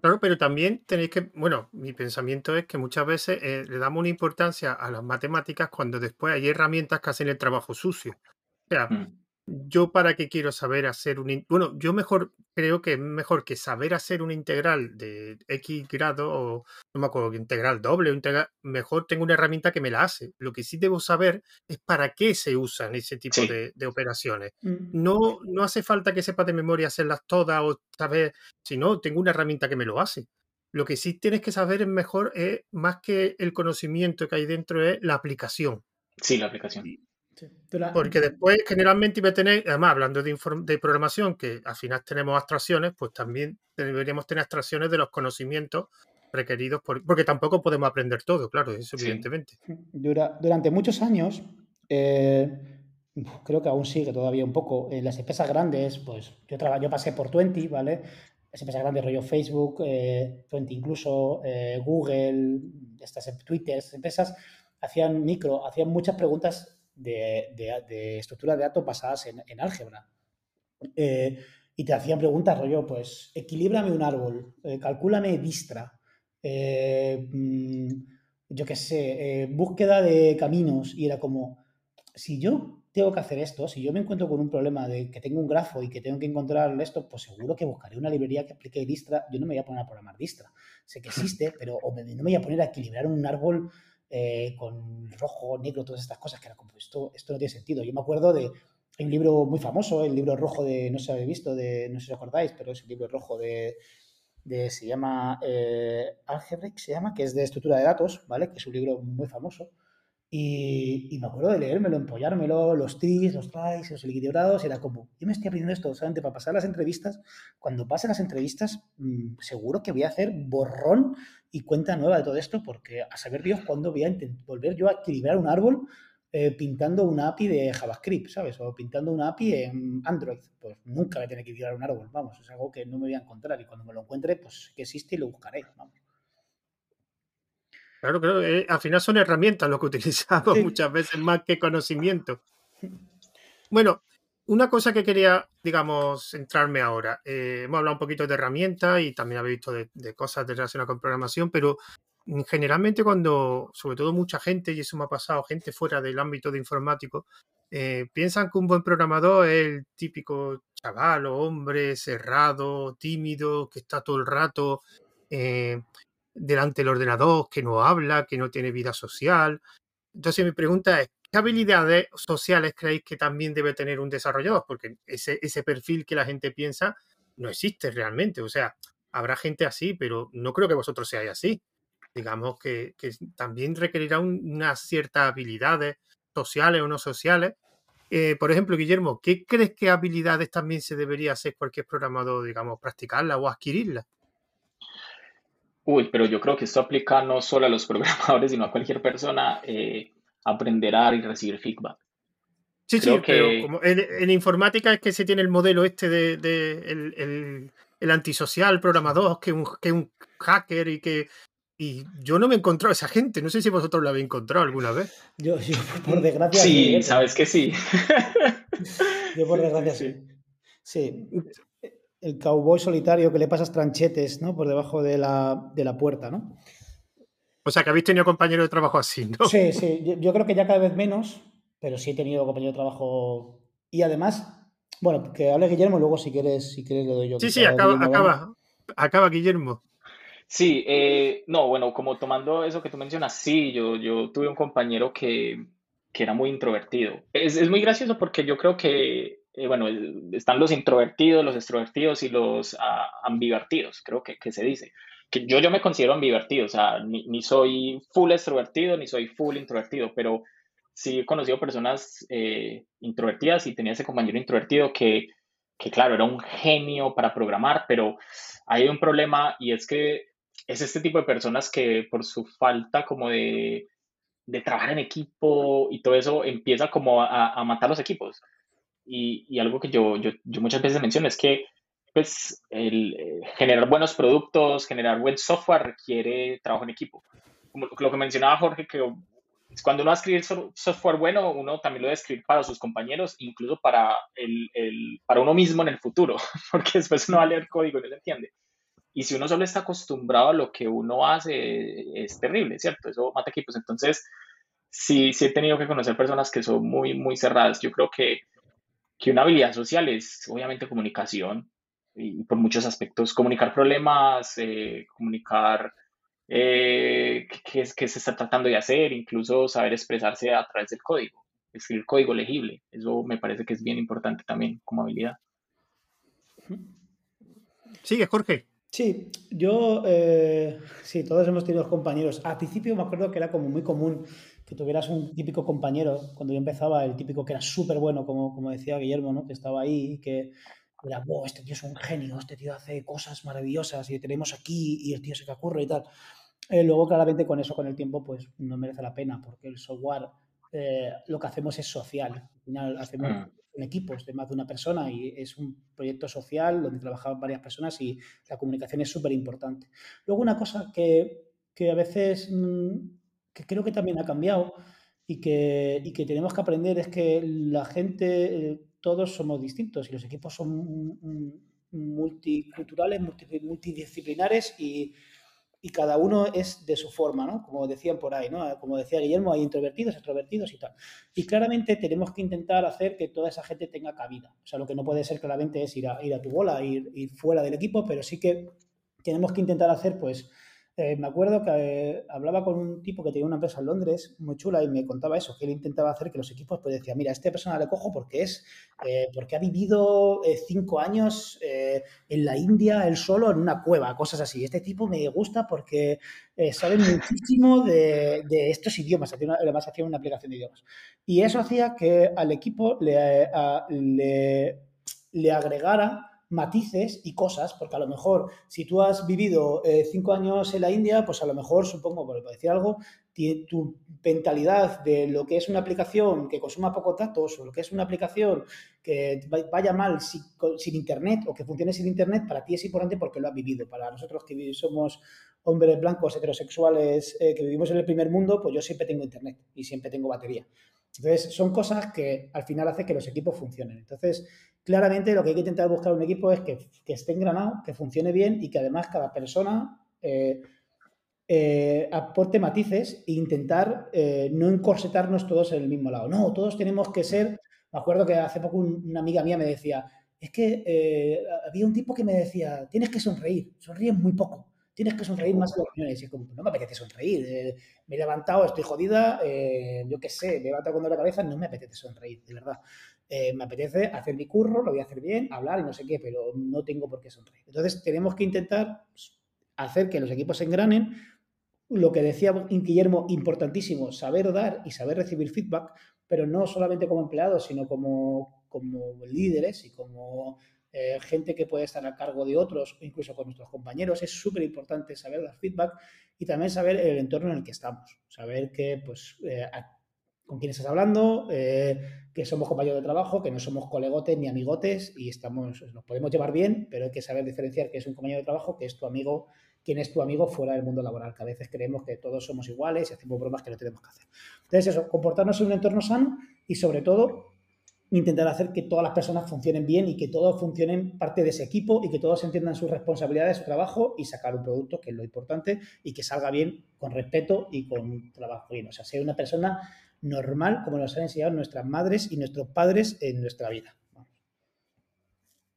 Claro, pero también tenéis que, bueno, mi pensamiento es que muchas veces eh, le damos una importancia a las matemáticas cuando después hay herramientas que hacen el trabajo sucio. O sea, mm yo para qué quiero saber hacer un... Bueno, yo mejor creo que es mejor que saber hacer una integral de X grado o no me acuerdo, integral doble integral, mejor tengo una herramienta que me la hace. Lo que sí debo saber es para qué se usan ese tipo de, operaciones. Mm. No, no hace falta que sepa de memoria hacerlas todas o saber, si no, tengo una herramienta que me lo hace. Lo que sí tienes que saber es mejor, es más que el conocimiento que hay dentro, es la aplicación. Sí, la aplicación. Porque después generalmente iba a tener, además hablando de, de, programación, que al final tenemos abstracciones, pues también deberíamos tener abstracciones de los conocimientos requeridos, porque tampoco podemos aprender todo, claro, eso evidentemente. durante muchos años, eh, creo que aún sigue todavía un poco, en las empresas grandes, pues yo, yo pasé por 20, ¿vale? Las empresas grandes, rollo Facebook, 20 eh, incluso, eh, Google, estas em, Twitter, estas empresas hacían micro, hacían muchas preguntas de, estructuras de datos basadas en, álgebra. Eh, y te hacían preguntas, rollo, pues, equilíbrame un árbol, eh, calcúlame distra, eh, mm, yo qué sé, búsqueda de caminos. Y era como, si yo tengo que hacer esto, si yo me encuentro con un problema de que tengo un grafo y que tengo que encontrar esto, pues seguro que buscaré una librería que aplique distra. Yo no me voy a poner a programar distra. Sé que existe, pero no me voy a poner a equilibrar un árbol eh, con rojo, negro, todas estas cosas, que era como, esto, esto no tiene sentido. Yo me acuerdo de, un libro muy famoso, el libro rojo de, no sé si habéis visto, de, no sé si os acordáis, pero es un libro rojo de, de se llama eh, Algebraic, se llama, que es de estructura de datos, ¿vale? Que es un libro muy famoso. Y, y me acuerdo de leérmelo, empollármelo, los tris, los tries, los equilibrados, era como, yo me estoy aprendiendo esto solamente para pasar las entrevistas. Cuando pasen las entrevistas, mm, seguro que voy a hacer borrón y cuenta nueva de todo esto, porque a saber Dios cuándo voy a volver yo a equilibrar un árbol eh, pintando una API de JavaScript, ¿sabes? O pintando una API en Android. Pues nunca voy a tener que equilibrar un árbol, vamos, es algo que no me voy a encontrar y cuando me lo encuentre, pues que existe y lo buscaré, vamos. Claro, claro, eh, al final son herramientas lo que utilizamos muchas veces más que conocimiento. Bueno, una cosa que quería, digamos, centrarme ahora. Eh, hemos hablado un poquito de herramientas y también habéis visto de, de cosas relacionadas con programación, pero generalmente cuando, sobre todo mucha gente, y eso me ha pasado, gente fuera del ámbito de informático, eh, piensan que un buen programador es el típico chaval o hombre cerrado, tímido, que está todo el rato eh, delante del ordenador, que no habla, que no tiene vida social. Entonces mi pregunta es, ¿Qué habilidades sociales creéis que también debe tener un desarrollador? Porque ese, ese perfil que la gente piensa no existe realmente. O sea, habrá gente así, pero no creo que vosotros seáis así. Digamos que, también requerirá unas ciertas habilidades sociales o no sociales. Eh, por ejemplo, Guillermo, ¿qué crees que habilidades también se debería hacer cualquier programador, digamos, practicarla o adquirirla? Uy, pero yo creo que esto aplica no solo a los programadores, sino a cualquier persona. Eh, aprender a dar y recibir feedback. Sí, sí, pero como en, informática es que se tiene el modelo este de, el, antisocial programador, que un, que un hacker y que y yo no me he encontrado a esa gente. No sé si vosotros la habéis encontrado alguna vez. Yo, por desgracia. Sí, sabes que sí. yo, por desgracia, sí. sí. El cowboy solitario que le pasas tranchetes, ¿no? Por debajo de la, de la puerta, ¿no? O sea, que habéis tenido compañeros de trabajo así, ¿no? Sí, sí. Yo, creo que ya cada vez menos, pero sí he tenido compañeros de trabajo. Y además, bueno, que hable Guillermo, luego si quieres, si quieres le doy yo. Sí, sí, acaba, acaba, acaba Guillermo. Sí, eh, no, bueno, como tomando eso que tú mencionas, sí, yo, yo tuve un compañero que, era muy introvertido. Es, muy gracioso porque yo creo que, eh, bueno, están los introvertidos, los extrovertidos y los ah, ambivertidos, creo que, que se dice que yo, yo me considero ambivertido, o sea, ni, soy full extrovertido ni soy full introvertido, pero sí he conocido personas eh, introvertidas y tenía ese compañero introvertido que, que, claro, era un genio para programar, pero hay un problema y es que es este tipo de personas que por su falta como de, de trabajar en equipo y todo eso empieza como a, a matar los equipos. Y, y algo que yo, yo, yo muchas veces menciono es que pues eh, generar buenos productos, generar buen software requiere trabajo en equipo. Como lo que mencionaba Jorge, que cuando uno va a escribir software bueno, uno también lo debe escribir para sus compañeros, incluso para, el, el, para uno mismo en el futuro, porque después uno va a leer código y no lo entiende. Y si uno solo está acostumbrado a lo que uno hace, es terrible, ¿cierto? Eso mata equipos. Entonces, sí, sí he tenido que conocer personas que son muy, muy cerradas. Yo creo que, que una habilidad social es obviamente comunicación, y por muchos aspectos, comunicar problemas, eh, comunicar eh, qué, qué, se está tratando de hacer, incluso saber expresarse a través del código, escribir código legible. Eso me parece que es bien importante también como habilidad. Sigue, Jorge. Sí, yo, eh, sí, todos hemos tenido compañeros. Al principio me acuerdo que era como muy común que tuvieras un típico compañero, cuando yo empezaba, el típico que era súper bueno, como, como decía Guillermo, ¿no? que estaba ahí, que, era, este tío es un genio, este tío hace cosas maravillosas y tenemos aquí y el tío se que ocurre y tal. Eh, luego, claramente, con eso, con el tiempo, pues no merece la pena, porque el software eh, lo que hacemos es social. Al final, hacemos mm. en equipos de más de una persona y es un proyecto social donde trabajan varias personas y la comunicación es súper importante. Luego, una cosa que, que a veces mm, que creo que también ha cambiado y que, y que tenemos que aprender es que la gente. Eh, todos somos distintos y los equipos son multiculturales, multidisciplinares y, cada uno es de su forma, ¿no? Como decían por ahí, ¿no? Como decía Guillermo, hay introvertidos, extrovertidos y tal. Y claramente tenemos que intentar hacer que toda esa gente tenga cabida. O sea, lo que no puede ser claramente es ir a, tu bola, ir fuera del equipo, pero sí que tenemos que intentar hacer, pues, eh, me acuerdo que eh, hablaba con un tipo que tenía una empresa en Londres muy chula y me contaba eso, que él intentaba hacer que los equipos pues decía, mira, a esta persona le cojo porque es, eh, porque ha vivido cinco años en la India él solo en una cueva, cosas así. Este tipo me gusta porque sabe muchísimo de, estos idiomas, además hacía una aplicación de idiomas. Y eso hacía que al equipo le, le, le agregara matices y cosas, porque a lo mejor si tú has vivido eh, cinco años en la India, pues a lo mejor, supongo, por decir algo, tu mentalidad de lo que es una aplicación que consuma pocos datos o lo que es una aplicación que vaya mal sin, Internet o que funcione sin Internet, para ti es importante porque lo has vivido. Para nosotros que somos hombres blancos heterosexuales eh, que vivimos en el primer mundo, pues yo siempre tengo Internet y siempre tengo batería. Entonces, son cosas que al final hacen que los equipos funcionen. Entonces, claramente lo que hay que intentar buscar un equipo es que, esté engranado, que funcione bien y que además cada persona eh, eh, aporte matices e intentar no encorsetarnos todos en el mismo lado. No, todos tenemos que ser. Me acuerdo que hace poco una amiga mía me decía, es que había un tipo que me decía, tienes que sonreír, sonríes muy poco tienes que sonreír más en las reuniones. Y como, no me apetece sonreír. me he levantado, estoy jodida, yo qué sé, me he levantado con la cabeza, no me apetece sonreír, de verdad. Eh, me apetece hacer mi curro, lo voy a hacer bien, hablar y no sé qué, pero no tengo por qué sonreír. Entonces, tenemos que intentar hacer que los equipos se engranen. Lo que decía Guillermo, importantísimo, saber dar y saber recibir feedback, pero no solamente como empleados, sino como, como líderes y como eh, gente que puede estar a cargo de otros, incluso con nuestros compañeros. Es súper importante saber dar feedback y también saber el entorno en el que estamos. Saber que, pues, eh, con quién estás hablando, eh, que somos compañeros de trabajo, que no somos colegotes ni amigotes y estamos, nos podemos llevar bien, pero hay que saber diferenciar que es un compañero de trabajo, que es tu amigo, quién es tu amigo fuera del mundo laboral, que a veces creemos que todos somos iguales y hacemos bromas que no tenemos que hacer. Entonces, eso, comportarnos en un entorno sano y sobre todo intentar hacer que todas las personas funcionen bien y que todos funcionen parte de ese equipo y que todos entiendan sus responsabilidades, su trabajo y sacar un producto, que es lo importante, y que salga bien con respeto y con trabajo bien. O sea, ser una persona normal como nos han enseñado nuestras madres y nuestros padres en nuestra vida.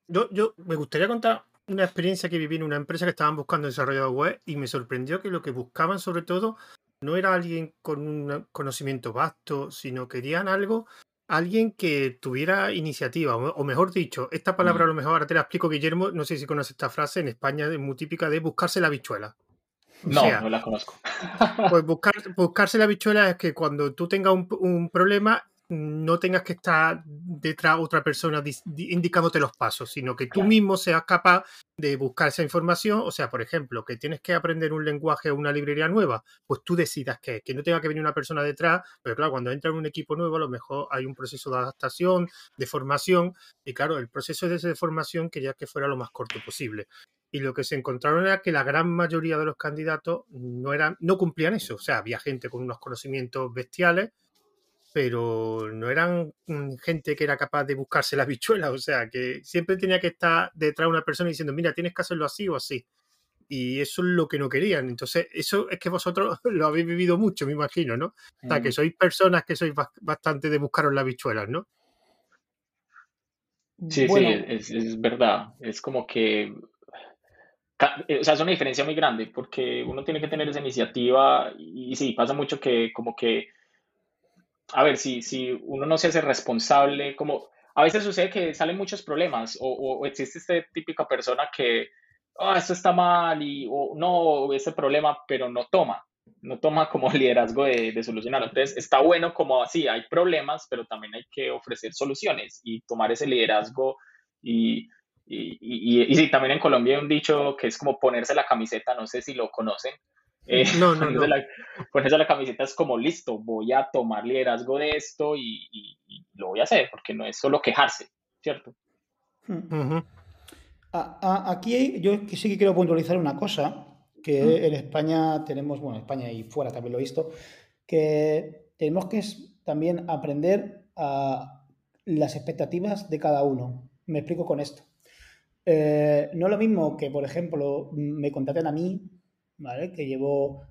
Yo, yo me gustaría contar una experiencia que viví en una empresa que estaban buscando desarrollador web y me sorprendió que lo que buscaban sobre todo no era alguien con un conocimiento vasto, sino querían algo, alguien que tuviera iniciativa, o mejor dicho, esta palabra a mm. lo mejor ahora te la explico, Guillermo, no sé si conoces esta frase, en España es muy típica de buscarse la bichuela. No, no la conozco. Pues buscar, buscarse la bichuela es que cuando tú tengas un, problema no tengas que estar detrás de otra persona indicándote los pasos, sino que tú mismo seas capaz de buscar esa información. O sea, por ejemplo, que tienes que aprender un lenguaje o una librería nueva, pues tú decidas que, que no tenga que venir una persona detrás, pero claro, cuando entra en un equipo nuevo, a lo mejor hay un proceso de adaptación, de formación, y claro, el proceso de, de formación quería que fuera lo más corto posible y lo que se encontraron era que la gran mayoría de los candidatos no, eran, no cumplían eso. O sea, había gente con unos conocimientos bestiales, pero no eran mm, gente que era capaz de buscarse la bichuela. O sea, que siempre tenía que estar detrás de una persona diciendo, mira, tienes que hacerlo así o así. Y eso es lo que no querían. Entonces, eso es que vosotros lo habéis vivido mucho, me imagino, ¿no? O sea, que sois personas que sois bastante de buscaros las bichuelas, ¿no? Sí, sí, es, es, verdad. Es como que eh, o sea, es una diferencia muy grande porque uno tiene que tener esa iniciativa y, sí, pasa mucho que como que, a ver, si, si uno no se hace responsable, como a veces sucede que salen muchos problemas o, existe esta típica persona que, ah, esto está mal y, o no, ese problema, pero no toma, no toma como liderazgo de, de solucionarlo. Entonces, está bueno como así, hay problemas, pero también hay que ofrecer soluciones y tomar ese liderazgo y y, y, y, sí, también en Colombia hay un dicho que es como ponerse la camiseta, no sé si lo conocen. Eh, no, no, ponerse, La, ponerse, La, camiseta es como listo, voy a tomar liderazgo de esto y, lo voy a hacer, porque no es solo quejarse, ¿cierto? Hmm. aquí yo sí que quiero puntualizar una cosa, que hmm. en España tenemos, bueno, España y fuera también lo he visto, que tenemos que también aprender a las expectativas de cada uno. Me explico con esto. Eh, no es lo mismo que, por ejemplo, me contraten a mí, ¿vale? Que llevo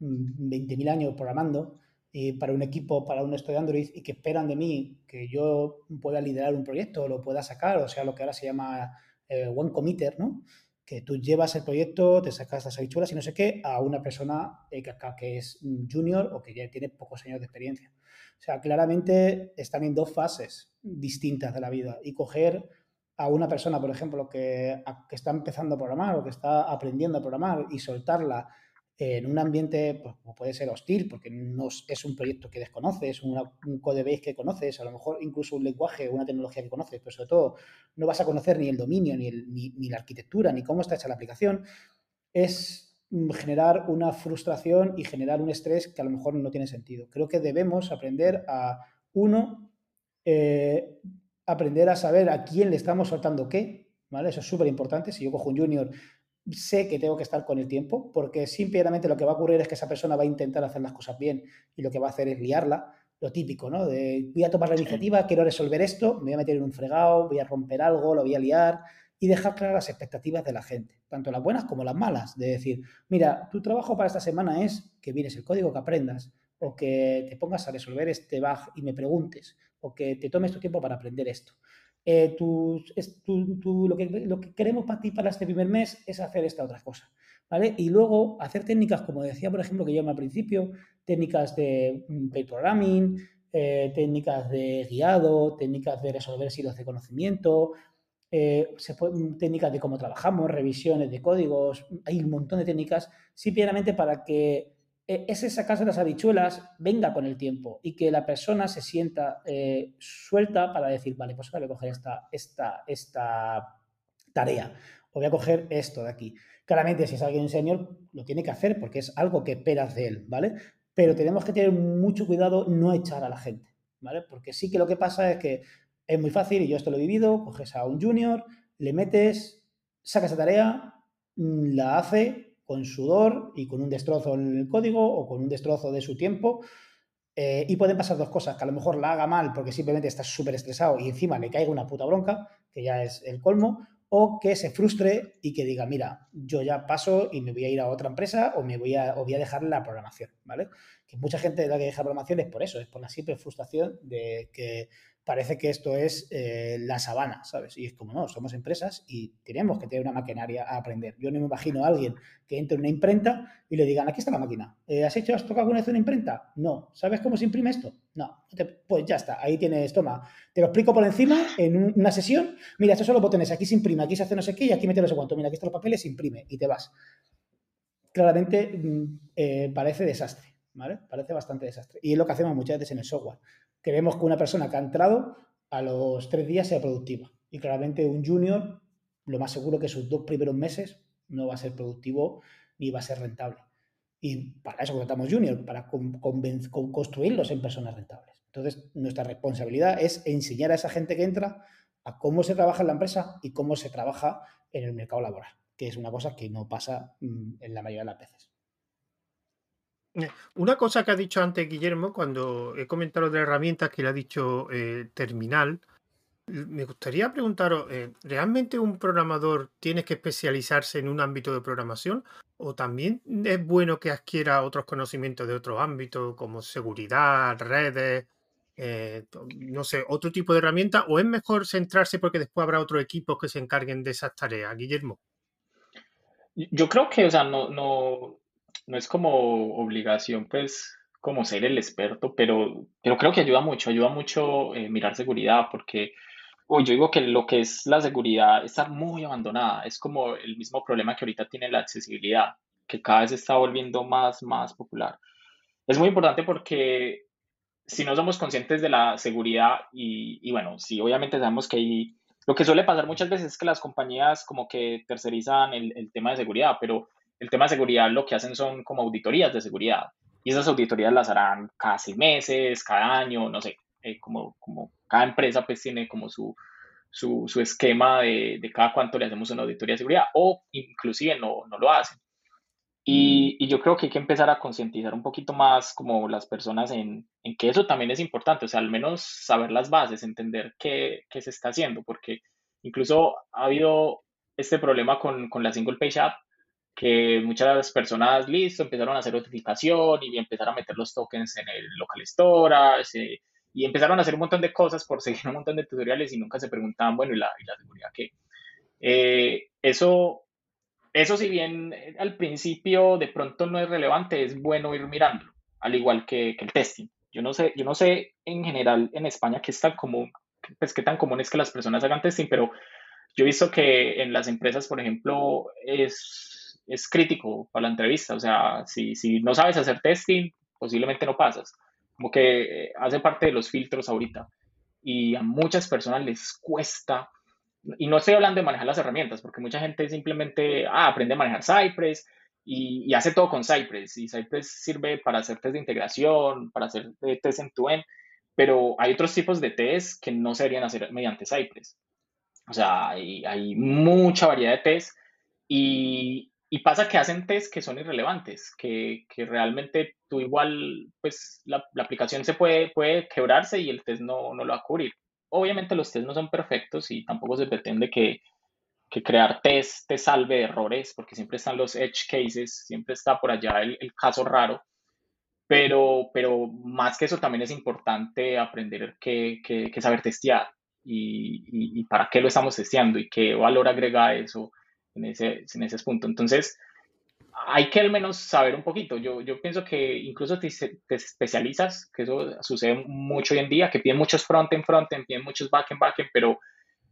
20.000 mm, años programando y para un equipo, para un estudio de Android y que esperan de mí que yo pueda liderar un proyecto, lo pueda sacar, o sea, lo que ahora se llama eh, One Committer, ¿no? Que tú llevas el proyecto, te sacas las habichuelas y no sé qué a una persona eh, que, que es junior o que ya tiene pocos años de experiencia. O sea, claramente están en dos fases distintas de la vida y coger a una persona, por ejemplo, que, está empezando a programar o que está aprendiendo a programar y soltarla en un ambiente, pues, puede ser hostil, porque no es un proyecto que desconoces, un code base que conoces, a lo mejor incluso un lenguaje, una tecnología que conoces, pero sobre todo no vas a conocer ni el dominio, ni, ni, la arquitectura, ni cómo está hecha la aplicación, es mm, generar una frustración y generar un estrés que a lo mejor no tiene sentido. Creo que debemos aprender a, uno, eh, aprender a saber a quién le estamos soltando qué, ¿vale? Eso es súper importante. Si yo cojo un junior sé que tengo que estar con el tiempo, porque simplemente lo que va a ocurrir es que esa persona va a intentar hacer las cosas bien y lo que va a hacer es liarla, lo típico, ¿no? De voy a tomar la iniciativa, quiero resolver esto, me voy a meter en un fregado, voy a romper algo, lo voy a liar y dejar claras las expectativas de la gente, tanto las buenas como las malas, de decir, mira, tu trabajo para esta semana es que vienes el código que aprendas o que te pongas a resolver este bug y me preguntes o que te tomes tu tiempo para aprender esto. Eh, lo, que, lo, que, queremos para ti para este primer mes es hacer esta otra cosa. ¿vale? Y luego hacer técnicas, como decía, por ejemplo, que yo al principio, técnicas de mm, paid programming, eh, técnicas de guiado, técnicas de resolver silos de conocimiento, eh, mm, técnicas de cómo trabajamos, revisiones de códigos, hay un montón de técnicas, simplemente para que e, ese sacarse las habichuelas venga con el tiempo y que la persona se sienta eh, suelta para decir, vale, pues voy a coger esta, esta, esta tarea o voy a coger esto de aquí. Claramente, si es alguien senior, lo tiene que hacer porque es algo que esperas de él, ¿vale? Pero tenemos que tener mucho cuidado no echar a la gente, ¿vale? Porque sí que lo que pasa es que es muy fácil, y yo esto lo he vivido, coges a un junior, le metes, sacas esa tarea, mm, la hace, con sudor y con un destrozo en el código o con un destrozo de su tiempo. Eh, y pueden pasar dos cosas, que a lo mejor la haga mal porque simplemente está súper estresado y encima le caiga una puta bronca, que ya es el colmo, o que se frustre y que diga, mira, yo ya paso y me voy a ir a otra empresa o me voy a, o voy a dejar la programación, ¿vale? Que mucha gente la que deja programación es por eso, es por la simple frustración de que parece que esto es eh, la sabana, ¿sabes? Y es como, no, somos empresas y tenemos que tener una maquinaria a aprender. Yo no me imagino a alguien que entre en una imprenta y le digan, aquí está la máquina. Eh, ¿Has hecho, has tocado alguna vez una imprenta? No. ¿Sabes cómo se imprime esto? No. Pues ya está, ahí tienes, toma. Te lo explico por encima en una sesión. Mira, estos son los botones, aquí se imprime, aquí se hace no sé qué y aquí mete no sé cuánto. Mira, aquí están los papeles, se imprime y te vas. Claramente mm, eh, parece desastre, Parece bastante desastre. Y es lo que hacemos muchas veces en el software queremos que una persona que ha entrado a los tres días sea productiva. Y claramente un junior, lo más seguro que sus dos primeros meses no va a ser productivo ni va a ser rentable. Y para eso contratamos junior, para construirlos en personas rentables. Entonces, nuestra responsabilidad es enseñar a esa gente que entra a cómo se trabaja en la empresa y cómo se trabaja en el mercado laboral, que es una cosa que no pasa mm, en la mayoría de las veces. Eh, una cosa que ha dicho antes Guillermo, cuando he comentado de herramientas que le ha dicho eh, Terminal, me gustaría preguntaros, eh, ¿realmente un programador tiene que especializarse en un ámbito de programación? ¿O también es bueno que adquiera otros conocimientos de otros ámbitos como seguridad, redes, no sé, otro tipo de herramientas? ¿O es mejor centrarse porque después habrá otros equipos que se encarguen de esas tareas? Guillermo. Yo creo que, o sea, no, no, no es como obligación, pues, como ser el experto, pero, pero creo que ayuda mucho, ayuda mucho eh, mirar seguridad, porque yo digo que lo que es la seguridad está muy abandonada, es como el mismo problema que ahorita tiene la accesibilidad, que cada vez está volviendo más, más popular. Es muy importante porque si no somos conscientes de la seguridad y, y bueno, sí, obviamente sabemos que hay, lo que suele pasar muchas veces es que las compañías como que tercerizan el, el tema de seguridad, pero el tema de seguridad lo que hacen son como auditorías de seguridad. Y esas auditorías las harán cada seis meses, cada año, no sé, eh, como, como cada empresa pues tiene como su, su, su esquema de, de, cada cuánto le hacemos una auditoría de seguridad o inclusive no, no lo hacen. Y, y, yo creo que hay que empezar a concientizar un poquito más como las personas en, en, que eso también es importante, o sea, al menos saber las bases, entender qué, qué se está haciendo, porque incluso ha habido este problema con, con la single page app que muchas personas, listo, empezaron a hacer notificación y empezaron a meter los tokens en el local storage y empezaron a hacer un montón de cosas por seguir un montón de tutoriales y nunca se preguntaban, bueno, ¿y la, y la seguridad qué? Eh, eso, eso si bien eh, al principio de pronto no es relevante, es bueno ir mirando, al igual que, que el testing. Yo no sé, yo no sé en general en España qué es tan común, pues qué tan común es que las personas hagan testing, pero yo he visto que en las empresas, por ejemplo, es es crítico para la entrevista. O sea, si, si no sabes hacer testing, posiblemente no pasas. Como que eh, hace parte de los filtros ahorita. Y a muchas personas les cuesta, y no estoy hablando de manejar las herramientas, porque mucha gente simplemente ah, aprende a manejar Cypress y, y, hace todo con Cypress. Y Cypress sirve para hacer test de integración, para hacer test en tu end, pero hay otros tipos de test que no se deberían hacer mediante Cypress. O sea, hay, hay mucha variedad de test y, y pasa que hacen test que son irrelevantes, que, que realmente tú igual, pues la, la, aplicación se puede, puede quebrarse y el test no, no lo va a cubrir. Obviamente los test no son perfectos y tampoco se pretende que, que crear test te salve de errores, porque siempre están los edge cases, siempre está por allá el, el caso raro. Pero, pero más que eso también es importante aprender que, que, saber testear y, y, y, para qué lo estamos testeando y qué valor agrega eso en ese, en ese punto. Entonces, hay que al menos saber un poquito. Yo, yo pienso que incluso te, te, especializas, que eso sucede mucho hoy en día, que piden muchos front-end, front-end, piden muchos back-end, back-end, pero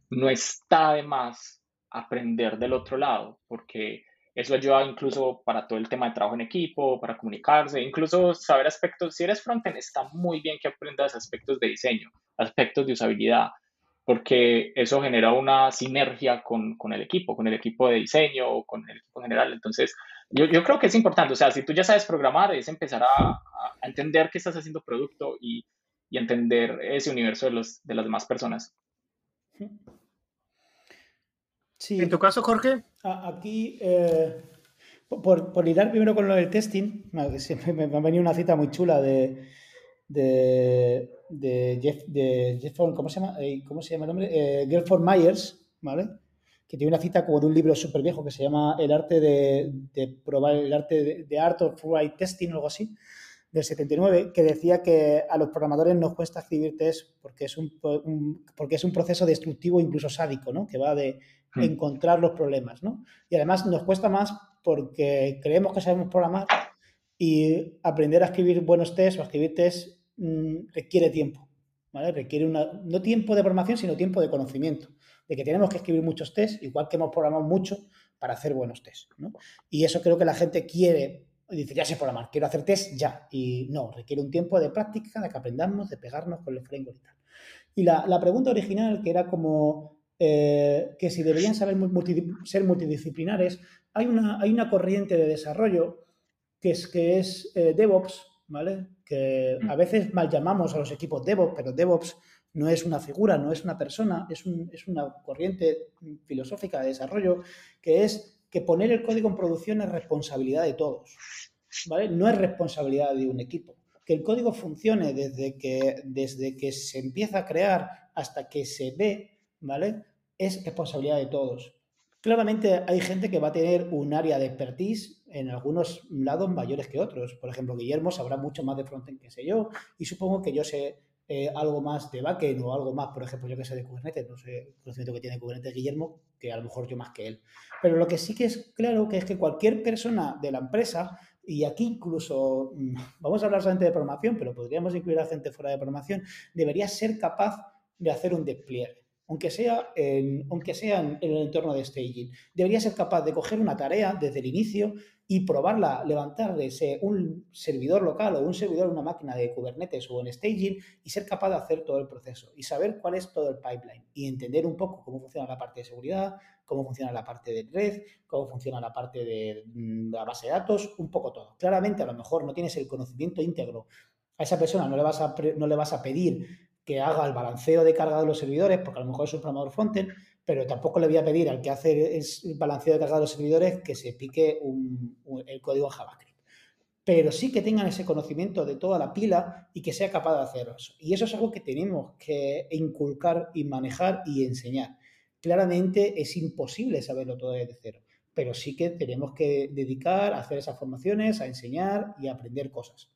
no está de más aprender del otro lado, porque eso ayuda incluso para todo el tema de trabajo en equipo, para comunicarse, incluso saber aspectos. Si eres front-end, está muy bien que aprendas aspectos de diseño, aspectos de usabilidad, porque eso genera una sinergia con, con, el equipo, con el equipo de diseño o con el equipo general. Entonces, yo, yo, creo que es importante, o sea, si tú ya sabes programar, es empezar a, a entender que estás haciendo producto y, y, entender ese universo de, los, de las demás personas. Sí. ¿En tu caso, Jorge? Aquí, eh, por, por primero con lo del testing, me, me, me ha venido una cita muy chula de, de de Jeff, de Jeff ¿cómo se llama? Eh, ¿Cómo se llama el nombre? Eh, Gelford Myers, ¿vale? Que tiene una cita como de un libro súper viejo que se llama El arte de, de probar, el arte de, de, Art of Right Testing o algo así, del 79, que decía que a los programadores nos cuesta escribir test porque es un, un porque es un proceso destructivo, incluso sádico, ¿no? Que va de hmm. encontrar los problemas, ¿no? Y además nos cuesta más porque creemos que sabemos programar y aprender a escribir buenos tests o a escribir tests mmm, requiere tiempo, ¿vale? Requiere una, no tiempo de programación, sino tiempo de conocimiento, de que tenemos que escribir muchos tests, igual que hemos programado mucho para hacer buenos tests, ¿no? Y eso creo que la gente quiere, dice, ya sé programar, quiero hacer test ya, y no, requiere un tiempo de práctica, de que aprendamos, de pegarnos con el framework y tal. Y la, la pregunta original, que era como eh, que si deberían saber ser multidisciplinares, hay una, hay una corriente de desarrollo que es, que es eh, DevOps, ¿vale? Que a mm. veces mal llamamos a los equipos DevOps, pero DevOps no es una figura, no es una persona, es, un, es una corriente filosófica de desarrollo que es que poner el código en producción es responsabilidad de todos, ¿vale? No es responsabilidad de un equipo. Que el código funcione desde que, desde que se empieza a crear hasta que se ve, ¿vale? Es responsabilidad de todos. Claramente hay gente que va a tener un área de expertise en algunos lados mayores que otros. Por ejemplo, Guillermo sabrá mucho más de frontend que sé yo y supongo que yo sé eh, algo más de backend o algo más, por ejemplo, yo que sé de Kubernetes, no sé el conocimiento que tiene Kubernetes Guillermo, que a lo mejor yo más que él. Pero lo que sí que es claro que es que cualquier persona de la empresa, y aquí incluso mm, vamos a hablar solamente de programación, pero podríamos incluir a gente fuera de programación, debería ser capaz de hacer un despliegue aunque sea, en, aunque sea en, el entorno de staging. Debería ser capaz de coger una tarea desde el inicio y probarla, levantar desde un servidor local o un servidor, una máquina de Kubernetes o en staging y ser capaz de hacer todo el proceso y saber cuál es todo el pipeline y entender un poco cómo funciona la parte de seguridad, cómo funciona la parte de red, cómo funciona la parte de mm, la base de datos, un poco todo. Claramente a lo mejor no tienes el conocimiento íntegro a esa persona no le vas a, no le vas a pedir que haga el balanceo de carga de los servidores, porque a lo mejor es un programador frontend, pero tampoco le voy a pedir al que hace el balanceo de carga de los servidores que se pique un, el código JavaScript. Pero sí que tengan ese conocimiento de toda la pila y que sea capaz de hacer eso. Y eso es algo que tenemos que inculcar y manejar y enseñar. Claramente es imposible saberlo todo desde cero, pero sí que tenemos que dedicar a hacer esas formaciones, a enseñar y a aprender cosas.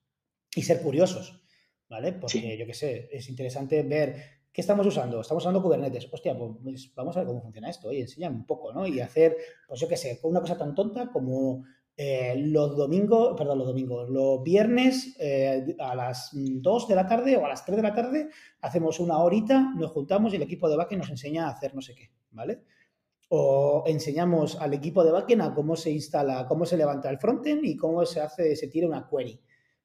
Y ser curiosos ¿vale? Porque sí. yo qué sé, es interesante ver qué estamos usando. Estamos usando Kubernetes. Hostia, pues vamos a ver cómo funciona esto y enséñame un poco, ¿no? Y hacer, pues yo qué sé, una cosa tan tonta como eh, los domingos, perdón, los domingos, los viernes eh, a las 2 de la tarde o a las 3 de la tarde hacemos una horita, nos juntamos y el equipo de backend nos enseña a hacer no sé qué, ¿vale? O enseñamos al equipo de backend a cómo se instala, cómo se levanta el frontend y cómo se hace, se tira una query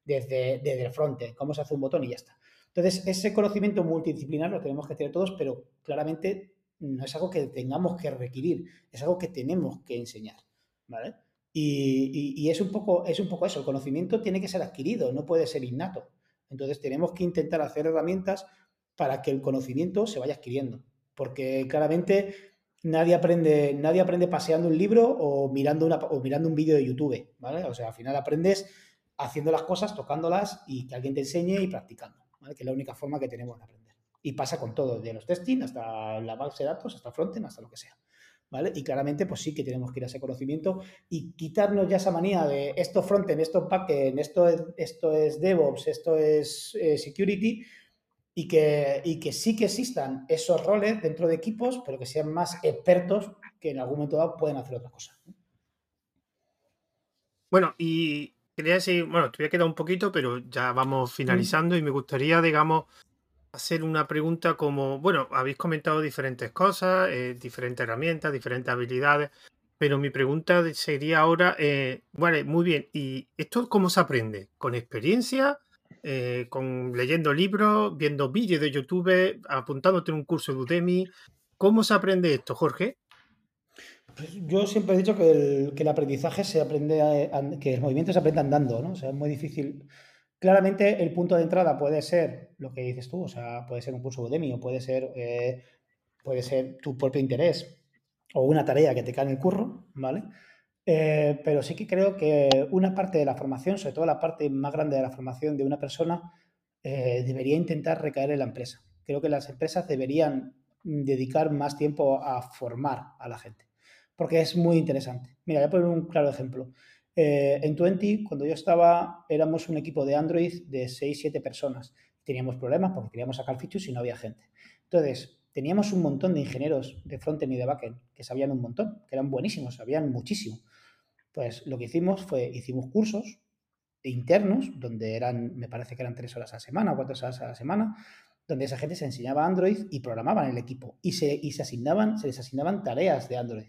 desde, el frontend, cómo se hace un botón y ya está. Entonces, ese conocimiento multidisciplinar lo tenemos que tener todos, pero claramente no es algo que tengamos que requerir, es algo que tenemos que enseñar, ¿vale? Y, es, un poco, es un poco eso, el conocimiento tiene que ser adquirido, no puede ser innato. Entonces tenemos que intentar hacer herramientas para que el conocimiento se vaya adquiriendo, porque claramente nadie aprende, nadie aprende paseando un libro o mirando, una, o mirando un vídeo de YouTube, ¿vale? O sea, al final aprendes haciendo las cosas, tocándolas y que alguien te enseñe y practicando. Que es la única forma que tenemos de aprender. Y pasa con todo, de los testing hasta la base de datos, hasta frontend, hasta lo que sea. ¿Vale? Y claramente, pues sí que tenemos que ir a ese conocimiento y quitarnos ya esa manía de esto frontend, esto backend, esto es, esto es DevOps, esto es eh, security, y que, y que sí que existan esos roles dentro de equipos, pero que sean más expertos que en algún momento dado pueden hacer otra cosa. Bueno, y quería decir, bueno, te voy a quedar un poquito, pero ya vamos finalizando y me gustaría, digamos, hacer una pregunta como, bueno, habéis comentado diferentes cosas, eh, diferentes herramientas, diferentes habilidades, pero mi pregunta sería ahora, eh, bueno, muy bien, ¿y esto cómo se aprende? ¿Con experiencia? Eh, con leyendo libros, viendo vídeos de YouTube, apuntándote en un curso de Udemy? ¿Cómo se aprende esto, Jorge? Pues yo siempre he dicho que el, que el aprendizaje se aprende, que el movimiento se aprende andando, ¿no? O sea, es muy difícil Claramente el punto de entrada puede ser lo que dices tú, o sea, puede ser un curso Udemy o puede ser, eh, puede ser tu propio interés o una tarea que te cae en el curro, ¿vale? Eh, pero sí que creo que una parte de la formación, sobre todo la parte más grande de la formación de una persona, eh, debería intentar recaer en la empresa. Creo que las empresas deberían dedicar más tiempo a formar a la gente, porque es muy interesante. Mira, voy a poner un claro ejemplo. Eh, en Twenty, cuando yo estaba, éramos un equipo de Android de 6-7 personas. Teníamos problemas porque queríamos sacar features y no había gente. Entonces, teníamos un montón de ingenieros de frontend y de backend que sabían un montón, que eran buenísimos, sabían muchísimo. Pues lo que hicimos fue, hicimos cursos internos, donde eran, me parece que eran tres horas a la semana o cuatro horas a la semana, donde esa gente se enseñaba Android y programaban el equipo y se, y se asignaban, se les asignaban tareas de Android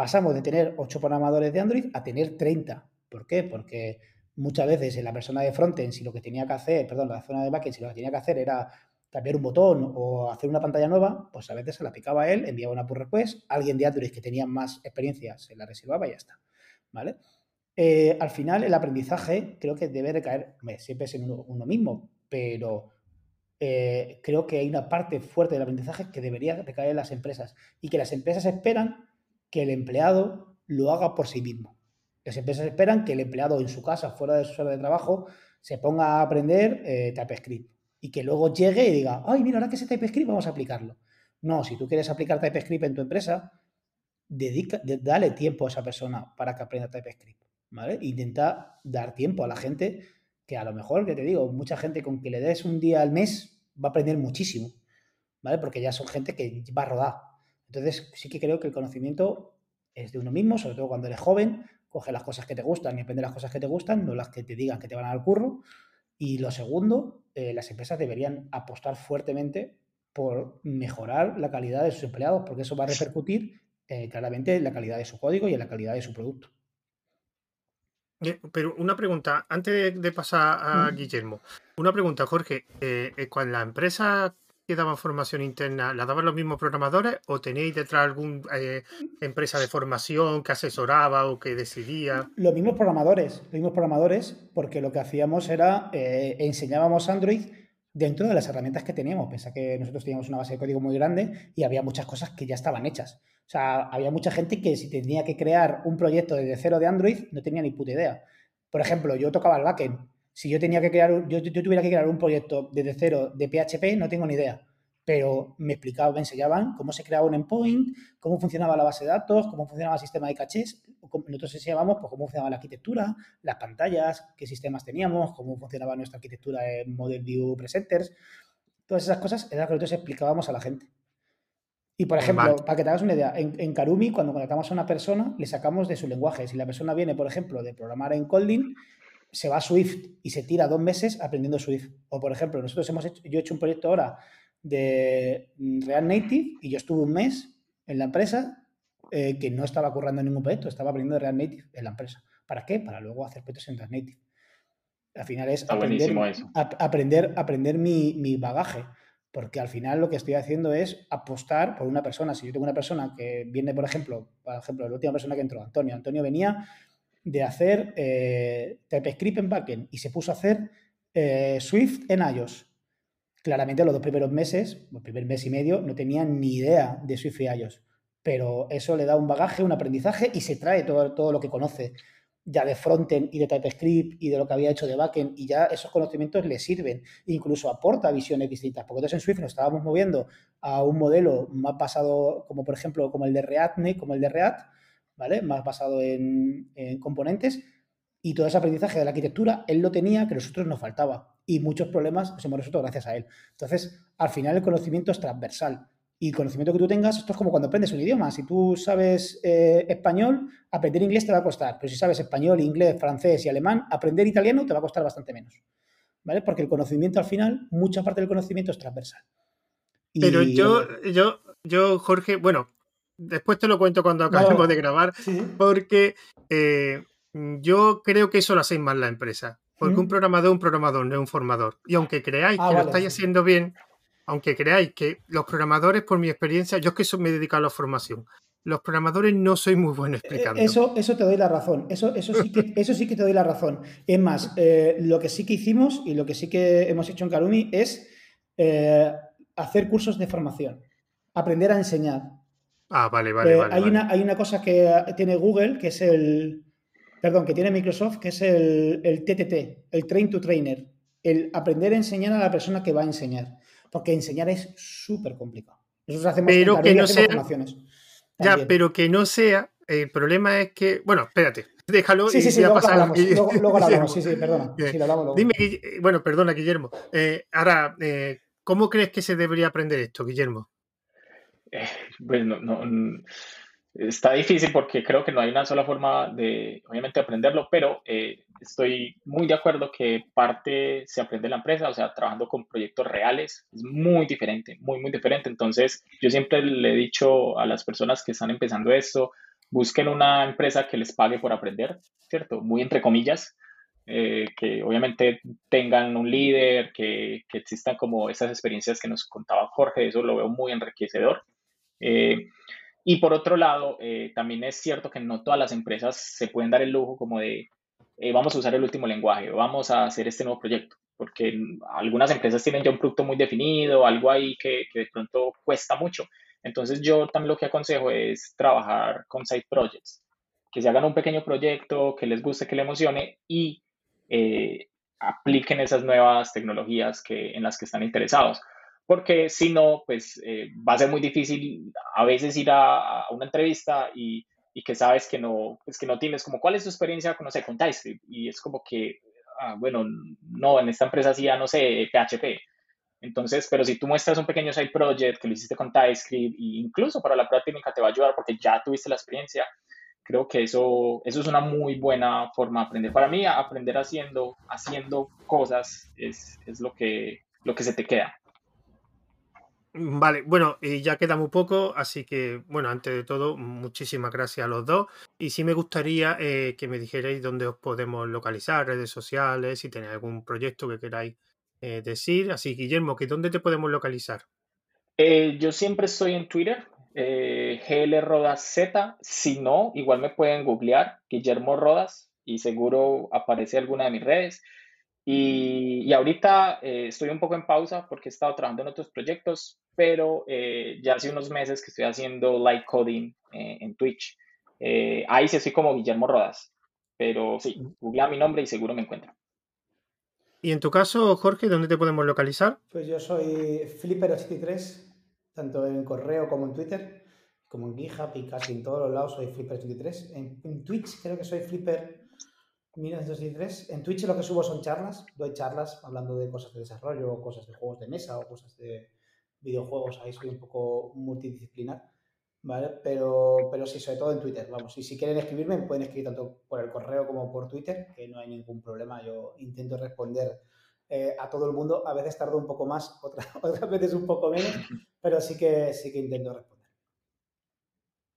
pasamos de tener 8 programadores de Android a tener 30. ¿Por qué? Porque muchas veces en la persona de frontend, si lo que tenía que hacer, perdón, la zona de backend, si lo que tenía que hacer era cambiar un botón o hacer una pantalla nueva, pues a veces se la picaba él, enviaba una pull request, alguien de Android que tenía más experiencia se la reservaba y ya está. ¿Vale? Eh, al final, el aprendizaje creo que debe recaer, siempre es en uno, mismo, pero eh, creo que hay una parte fuerte del aprendizaje que debería recaer en las empresas y que las empresas esperan que el empleado lo haga por sí mismo. Las empresas esperan que el empleado en su casa, fuera de su hora de trabajo, se ponga a aprender eh, TypeScript y que luego llegue y diga, ay, mira, ahora que sé TypeScript, vamos a aplicarlo. No, si tú quieres aplicar TypeScript en tu empresa, dedica, dale tiempo a esa persona para que aprenda TypeScript, ¿vale? Intenta dar tiempo a la gente que a lo mejor, que te digo, mucha gente con que le des un día al mes va a aprender muchísimo, ¿vale? Porque ya son gente que va a rodar, entonces, sí que creo que el conocimiento es de uno mismo, sobre todo cuando eres joven, coge las cosas que te gustan y aprende las cosas que te gustan, no las que te digan que te van a dar curro. Y lo segundo, eh, las empresas deberían apostar fuertemente por mejorar la calidad de sus empleados, porque eso va a repercutir eh, claramente en la calidad de su código y en la calidad de su producto. Pero una pregunta, antes de pasar a Guillermo, una pregunta, Jorge. Eh, cuando la empresa que daban formación interna, ¿la daban los mismos programadores o tenéis detrás alguna eh, empresa de formación que asesoraba o que decidía? Los mismos programadores, los mismos programadores, porque lo que hacíamos era eh, enseñábamos Android dentro de las herramientas que teníamos. Pensa que nosotros teníamos una base de código muy grande y había muchas cosas que ya estaban hechas. O sea, había mucha gente que si tenía que crear un proyecto desde cero de Android no tenía ni puta idea. Por ejemplo, yo tocaba el backend si yo tenía que crear, yo, yo tuviera que crear un proyecto desde cero de PHP, no tengo ni idea. Pero me explicaban, me enseñaban cómo se creaba un endpoint, cómo funcionaba la base de datos, cómo funcionaba el sistema de cachés. Nosotros enseñábamos pues, cómo funcionaba la arquitectura, las pantallas, qué sistemas teníamos, cómo funcionaba nuestra arquitectura en Model View Presenters. Todas esas cosas eran las que nosotros explicábamos a la gente. Y por ejemplo, para que te hagas una idea, en, en, Karumi, cuando contratamos a una persona, le sacamos de su lenguaje. Si la persona viene, por ejemplo, de programar en Kotlin, se va a Swift y se tira dos meses aprendiendo Swift. O, por ejemplo, nosotros hemos hecho, yo he hecho un proyecto ahora de React Native y yo estuve un mes en la empresa eh, que no estaba currando ningún proyecto, estaba aprendiendo de React Native en la empresa. ¿Para qué? Para luego hacer proyectos en React Native. Al final es aprender, aprender, aprender mi, mi, bagaje, porque al final lo que estoy haciendo es apostar por una persona. Si yo tengo una persona que viene, por ejemplo, por ejemplo, la última persona que entró, Antonio. Antonio venía de hacer eh, TypeScript en backend y se puso a hacer eh, Swift en iOS. Claramente los dos primeros meses, el primer mes y medio, no tenía ni idea de Swift y iOS, pero eso le da un bagaje, un aprendizaje y se trae todo, todo lo que conoce ya de frontend y de TypeScript y de lo que había hecho de backend y ya esos conocimientos le sirven. Incluso aporta visiones distintas, porque entonces en Swift nos estábamos moviendo a un modelo más basado, como por ejemplo, como el de React, como el de React, ¿vale? Más basado en, componentes y todo ese aprendizaje de la arquitectura él lo tenía que nosotros nos faltaba y muchos problemas los hemos resuelto gracias a él. Entonces, al final el conocimiento es transversal y el conocimiento que tú tengas, esto es como cuando aprendes un idioma. Si tú sabes eh, español, aprender inglés te va a costar, pero si sabes español, inglés, francés y alemán, aprender italiano te va a costar bastante menos. ¿Vale? Porque el conocimiento al final, mucha parte del conocimiento es transversal. Pero yo, yo, yo, Jorge, bueno, después te lo cuento cuando acabemos de grabar, porque eh, yo creo que eso lo hacéis mal la empresa. Porque un programador es un programador, no es un formador. Y aunque creáis ah, que lo estáis haciendo bien, aunque creáis que los programadores, por mi experiencia, yo es que eso me he dedicado a la formación. Los programadores no soy muy bueno eh, explicando. Eso, eso te doy la razón. Eso, eso, sí que, eso sí que te doy la razón. Es más, eh, lo que sí que hicimos y lo que sí que hemos hecho en Karumi es eh, hacer cursos de formación, aprender a enseñar. Ah, vale, vale, vale, hay, Una, hay una cosa que tiene Google, que es el. Perdón, que tiene Microsoft, que es el, el TTT, el Train to Trainer. El aprender a enseñar a la persona que va a enseñar porque enseñar es súper complicado. Nosotros hacemos, pero que no sea, Ya, pero que no sea, el problema es que, bueno, espérate, déjalo sí, sí, sí, luego, pasar luego, luego, hablamos, sí, sí, perdona. Sí, lo hablamos luego. Dime, bueno, perdona, Guillermo. Eh, ahora, eh, ¿cómo crees que se debería aprender esto, Guillermo? Eh, bueno, no, está difícil porque creo que no hay una sola forma de, obviamente, aprenderlo, pero eh, estoy muy de acuerdo que parte se aprende en la empresa, o sea, trabajando con proyectos reales, es muy diferente, muy, muy diferente. Entonces, yo siempre le he dicho a las personas que están empezando esto, busquen una empresa que les pague por aprender, ¿cierto? Muy entre comillas, eh, que obviamente tengan un líder, que, que, existan como esas experiencias que nos contaba Jorge, eso lo veo muy enriquecedor. Eh, y por otro lado, eh, también es cierto que no todas las empresas se pueden dar el lujo como de eh, vamos a usar el último lenguaje, vamos a hacer este nuevo proyecto, porque algunas empresas tienen ya un producto muy definido, algo ahí que, que de pronto cuesta mucho. Entonces yo también lo que aconsejo es trabajar con side projects, que se hagan un pequeño proyecto, que les guste, que les emocione y eh, apliquen esas nuevas tecnologías que, en las que están interesados porque si no, pues eh, va a ser muy difícil a veces ir a, una entrevista y, y, que sabes que no, pues que no tienes como cuál es tu experiencia con, no sé, con TypeScript y es como que, ah, bueno, no, en esta empresa sí ya no sé, PHP. Entonces, pero si tú muestras un pequeño side project que lo hiciste con TypeScript e incluso para la práctica te va a ayudar porque ya tuviste la experiencia, creo que eso, eso es una muy buena forma de aprender. Para mí, aprender haciendo, haciendo cosas es, es lo, que, lo que se te queda. Mm, vale, bueno, y ya queda muy poco, así que, bueno, antes de todo, muchísimas gracias a los dos. Y sí me gustaría eh, que me dijerais dónde os podemos localizar, redes sociales, si tenéis algún proyecto que queráis eh, decir. Así, Guillermo, ¿que ¿dónde te podemos localizar? Eh, yo siempre estoy en Twitter, GL Rodas Z. Si no, igual me pueden googlear Guillermo Rodas y seguro aparece alguna de mis redes. Y, ahorita eh, estoy un poco en pausa porque he estado trabajando en otros proyectos, pero eh, ya hace unos meses que estoy haciendo light coding eh, en Twitch. ahí sí estoy como Guillermo Rodas, pero sí, googlea mi nombre y seguro me encuentran. ¿Y en tu caso, Jorge, dónde te podemos localizar? Pues yo soy Flipper83, tanto en correo como en Twitter, como en GitHub y casi en todos los lados soy Flipper83. En, en Twitch creo que soy Flipper 1963. En Twitch lo que subo son charlas, doy charlas hablando de cosas de desarrollo, cosas de juegos de mesa o cosas de videojuegos, ahí soy un poco multidisciplinar, ¿vale? Pero, pero sí, sobre todo en Twitter, vamos. Y si quieren escribirme, pueden escribir tanto por el correo como por Twitter, que no hay ningún problema. Yo intento responder eh, a todo el mundo. A veces tardo un poco más, otras, otras veces un poco menos, pero sí que, sí que intento responder.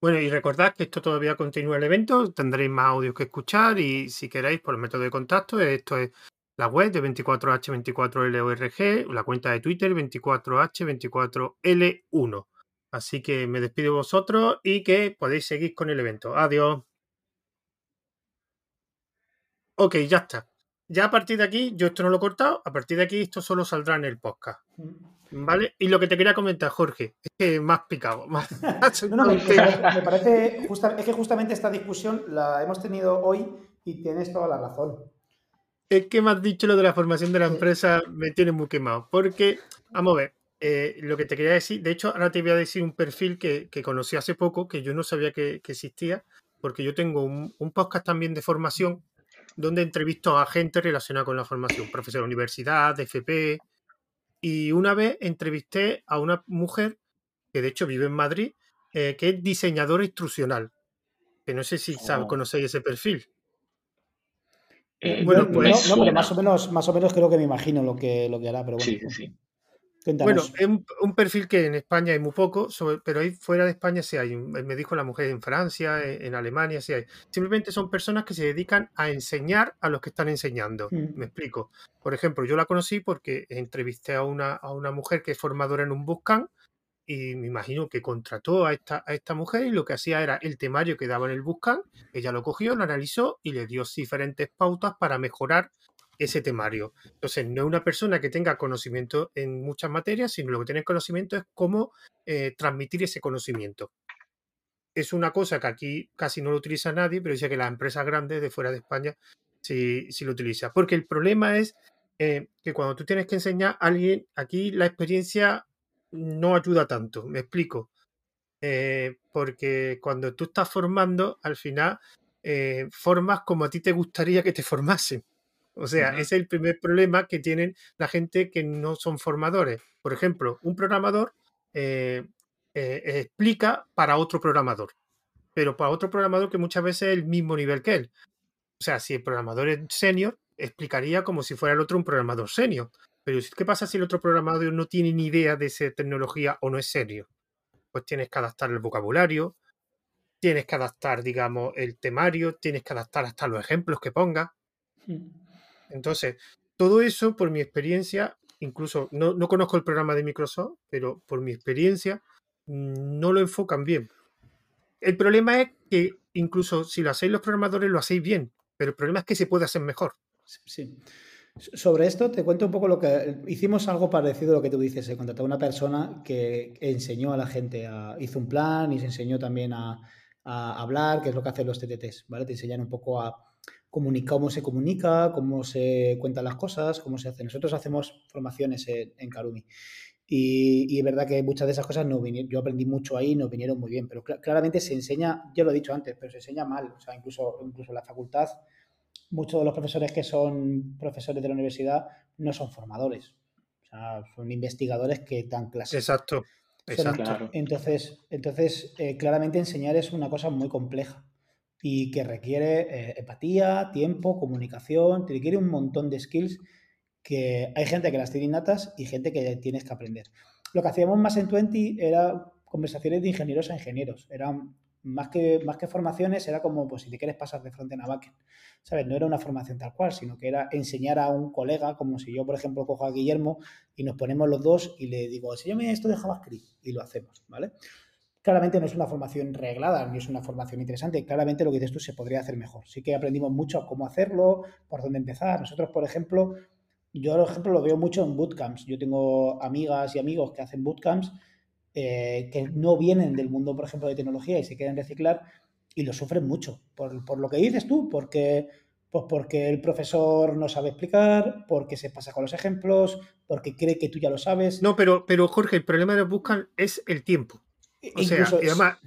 Bueno, y recordad que esto todavía continúa el evento, tendréis más audios que escuchar y si queréis por el método de contacto, esto es la web de 24H24LORG, la cuenta de Twitter 24H24L1. Así que me despido de vosotros y que podéis seguir con el evento. Adiós. Ok, ya está. Ya a partir de aquí, yo esto no lo he cortado, a partir de aquí esto solo saldrá en el podcast. ¿Vale? Y lo que te quería comentar, Jorge, es que más picado. Más... no, no, me, parece, es que justamente esta discusión la hemos tenido hoy y tienes toda la razón. Es que me has dicho lo de la formación de la empresa, me tiene muy quemado. Porque, vamos a ver, eh, lo que te quería decir, de hecho, ahora te voy a decir un perfil que, conocí hace poco, que yo no sabía que, existía, porque yo tengo un, un, podcast también de formación donde entrevisto a gente relacionada con la formación, profesor de universidad, de FP. Y una vez entrevisté a una mujer que de hecho vive en Madrid, eh, que es diseñadora instruccional. Que no sé si oh. conocéis ese perfil. Eh, bueno, pues. No, más o menos, más o menos creo que me imagino lo que, lo que hará, pero bueno. Sí, sí. Bueno, es un, perfil que en España hay muy poco, pero ahí fuera de España sí hay. Me dijo la mujer en Francia, e, en, Alemania sí hay. Simplemente son personas que se dedican a enseñar a los que están enseñando. Mm. Me explico. Por ejemplo, yo la conocí porque entrevisté a una, a una mujer que es formadora en un bootcamp y me imagino que contrató a esta, a esta mujer y lo que hacía era el temario que daba en el bootcamp, ella lo cogió, lo analizó y le dio diferentes pautas para mejorar ese temario. Entonces, no es una persona que tenga conocimiento en muchas materias, sino lo que tiene conocimiento es cómo eh, transmitir ese conocimiento. Es una cosa que aquí casi no lo utiliza nadie, pero dice que las empresas grandes de fuera de España sí, sí lo utilizan. Porque el problema es eh, que cuando tú tienes que enseñar a alguien, aquí la experiencia no ayuda tanto. Me explico. Eh, porque cuando tú estás formando, al final formas como a ti te gustaría que te formasen. O sea, ese es el primer problema que tienen la gente que no son formadores. Por ejemplo, un programador eh, eh, explica para otro programador, pero para otro programador que muchas veces es el mismo nivel que él. O sea, si el programador es senior, explicaría como si fuera el otro un programador senior. Pero ¿qué pasa si el otro programador no tiene ni idea de esa tecnología o no es serio? Pues tienes que adaptar el vocabulario, tienes que adaptar, digamos, el temario, tienes que adaptar hasta los ejemplos que ponga. Hmm. Entonces, todo eso, por mi experiencia, incluso no, conozco el programa de Microsoft, pero por mi experiencia, mm, no lo enfocan bien. El problema es que incluso si lo hacéis los programadores, lo hacéis bien, pero el problema es que se puede hacer mejor. Sí. Sobre esto te cuento un poco lo que hicimos algo parecido a lo que tú dices. Se contrató a una persona que enseñó a la gente, hizo un plan y se enseñó también a, a, hablar, que es lo que hacen los TTTs, ¿vale? Te enseñan un poco a, cómo se comunica, cómo se cuentan las cosas, cómo se hace. Nosotros hacemos formaciones en, en Karumi. Y, es verdad que muchas de esas cosas no vinieron, yo aprendí mucho ahí, no vinieron muy bien, pero claramente se enseña, yo lo he dicho antes, pero se enseña mal, o sea, incluso, incluso en la facultad, muchos de los profesores que son profesores de la universidad no son formadores, o sea, son investigadores que dan clases. Exacto, exacto. Entonces, entonces eh, claramente enseñar es una cosa muy compleja y que requiere eh, empatía, tiempo, comunicación, te requiere un montón de skills que hay gente que las tiene innatas y gente que tienes que aprender. Lo que hacíamos más en Twenty era conversaciones de ingenieros a ingenieros. Eran más que, más que formaciones, era como pues, si te quieres pasar de frente a backend. ¿Sabes? No era una formación tal cual, sino que era enseñar a un colega, como si yo, por ejemplo, cojo a Guillermo y nos ponemos los dos y le digo, enséñame esto de JavaScript y lo hacemos, ¿vale? Claramente no es una formación reglada, ni es una formación interesante. Claramente lo que dices tú se podría hacer mejor. Sí que aprendimos mucho cómo hacerlo, por dónde empezar. Nosotros, por ejemplo, yo, por ejemplo, lo veo mucho en bootcamps. Yo tengo amigas y amigos que hacen bootcamps eh, que no vienen del mundo, por ejemplo, de tecnología y se quieren reciclar y lo sufren mucho. Por, lo que dices tú, porque, pues porque el profesor no sabe explicar, porque se pasa con los ejemplos, porque cree que tú ya lo sabes. No, pero, pero Jorge, el problema de los bootcamps es el tiempo. O sea, y además,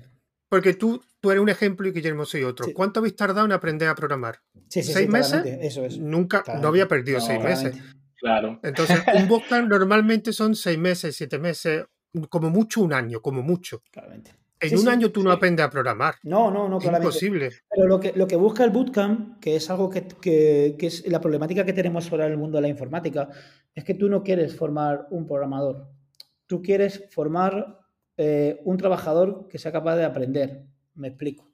porque tú, tú eres un ejemplo y Guillermo soy otro. ¿Cuánto habéis tardado en aprender a programar? ¿Seis meses? Eso es. Nunca, no había perdido seis meses. Claro. Entonces, un bootcamp normalmente son seis meses, siete meses, como mucho un año, como mucho. Claramente. En un año tú no aprendes a programar. No, no, no, es imposible. Pero lo que, lo que busca el bootcamp, que es algo que, que, que, es la problemática que tenemos ahora en el mundo de la informática, es que tú no quieres formar un programador. Tú quieres formar eh, un trabajador que sea capaz de aprender, Me explico.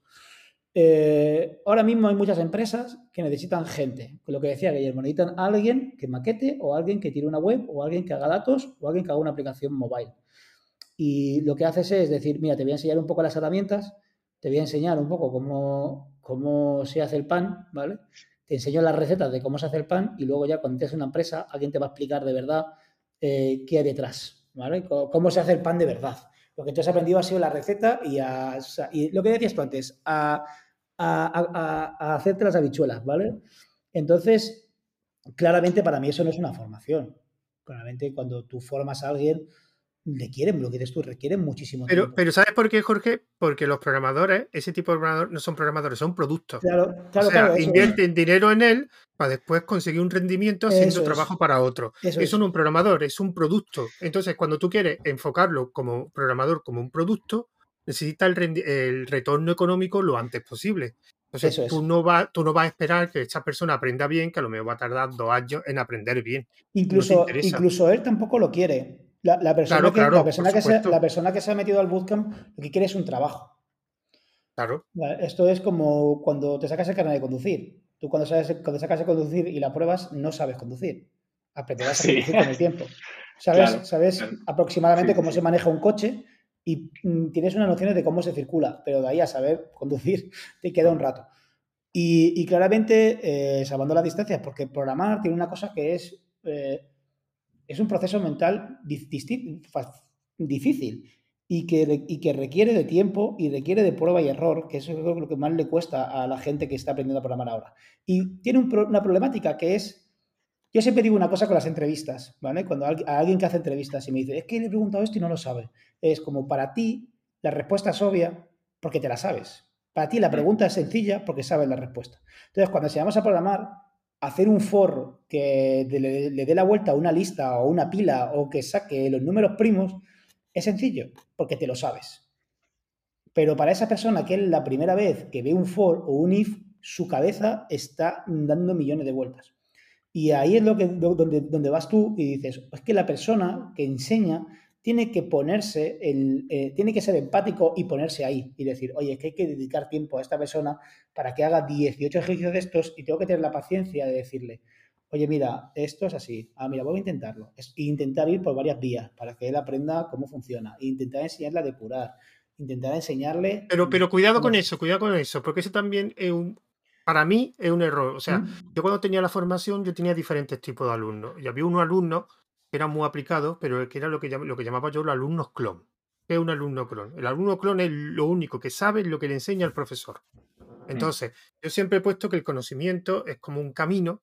Eh, ahora mismo hay muchas empresas que necesitan gente. Lo que decía Guillermo, necesitan a alguien que maquete o alguien que tire una web o alguien que haga datos o alguien que haga una aplicación mobile. Y lo que haces es decir, mira, te voy a enseñar un poco las herramientas, te voy a enseñar un poco cómo, cómo se hace el pan, ¿vale? Te enseño las recetas de cómo se hace el pan y luego ya cuando te una empresa, alguien te va a explicar de verdad eh, qué hay detrás, ¿vale? Cómo se hace el pan de verdad. Lo que tú has aprendido ha sido la receta y, a, lo que decías tú antes, a a, hacerte las habichuelas, ¿vale? Entonces, claramente para mí eso no es una formación. Claramente cuando tú formas a alguien, le quieren, lo que dices tú, requieren muchísimo pero, tiempo. Pero ¿sabes por qué, Jorge? Porque los programadores, ese tipo de programadores no son programadores, son productos. Claro, claro, o sea, invierten dinero en él para después conseguir un rendimiento haciendo trabajo para otro. Eso, no es un programador, es un producto. Entonces, cuando tú quieres enfocarlo como programador, como un producto, necesita el, retorno económico lo antes posible. Entonces, tú, no vas, tú no vas a esperar que esta persona aprenda bien, que a lo mejor va a tardar dos años en aprender bien. Incluso, incluso él tampoco lo quiere. La, persona, que, la, persona que se, la persona que se ha metido al bootcamp lo que quiere es un trabajo. Claro. Esto es como cuando te sacas el carnet de conducir. Tú cuando, sabes, cuando sacas de conducir y la pruebas, no sabes conducir. Aprenderás a conducir con el tiempo. Sabes, sabes aproximadamente cómo se maneja un coche, y mm, tienes una noción de cómo se circula, pero de ahí a saber conducir te queda un rato. Y, claramente, eh, salvando las distancias, porque programar tiene una cosa que es, eh, es un proceso mental difícil y que, y que requiere de tiempo y requiere de prueba y error, que eso es lo que más le cuesta a la gente que está aprendiendo a programar ahora. Y tiene una problemática que es yo siempre digo una cosa con las entrevistas, ¿vale? Cuando a alguien que hace entrevistas y me dice, es que le he preguntado esto y no lo sabe. Es como para ti la respuesta es obvia porque te la sabes. Para ti la pregunta es sencilla porque sabes la respuesta. Entonces, cuando se vamos a programar, hacer un for que le, dé la vuelta a una lista o una pila o que saque los números primos, es sencillo porque te lo sabes. Pero para esa persona que es la primera vez que ve un for o un if, su cabeza está dando millones de vueltas. Y ahí es lo que, donde, donde vas tú y dices, es que la persona que enseña tiene que ponerse, el, eh, tiene que ser empático y ponerse ahí y decir, oye, es que hay que dedicar tiempo a esta persona para que haga 18 ejercicios de estos y tengo que tener la paciencia de decirle, oye, mira, esto es así, ah, mira, voy a intentarlo. Es intentar ir por varias vías para que él aprenda cómo funciona, intentar enseñarle a depurar, intentar enseñarle... Pero, pero cuidado con eso, cuidado con eso, porque eso también es un, para mí es un error. O sea, mm. yo cuando tenía la formación, yo tenía diferentes tipos de alumnos. Y había unos alumnos eran muy aplicados, pero que era lo que, lo que llamaba yo los alumnos clon. ¿Qué es un alumno clon? El alumno clon es lo único que sabe lo que le enseña el profesor. Mm. Entonces, yo siempre he puesto que el conocimiento es como un camino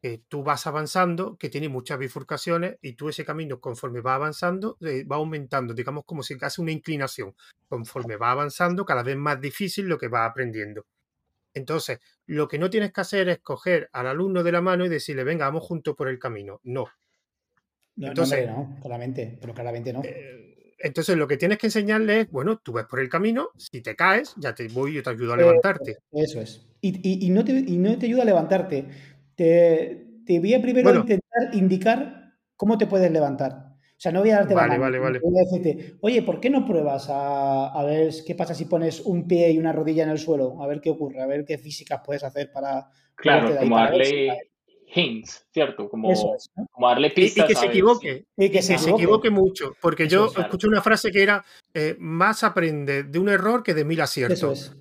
que tú vas avanzando, que tiene muchas bifurcaciones, y tú ese camino, conforme va avanzando, va aumentando, digamos como si hace una inclinación. Conforme va avanzando, cada vez más difícil lo que va aprendiendo. Entonces, lo que no tienes que hacer es coger al alumno de la mano y decirle, venga, vamos juntos por el camino. No. No, entonces, no, claramente, pero claramente no. Eh, entonces, lo que tienes que enseñarle es, bueno, tú ves por el camino, si te caes, ya te voy, yo te ayudo a levantarte. eso es. Y, no te, no te ayuda a levantarte. Te, voy a primero intentar indicar cómo te puedes levantar. O sea, no voy a darte la mano. Voy a decirte, oye, ¿por qué no pruebas a, ver qué pasa si pones un pie y una rodilla en el suelo? A ver qué ocurre, a ver qué físicas puedes hacer para... Claro, como darle hints, ¿cierto? Como, darle pistas. Y, que se equivoque. y que, se, equivoque. mucho. Porque yo escuché una frase que era, eh, más aprende de un error que de mil aciertos. Eso es.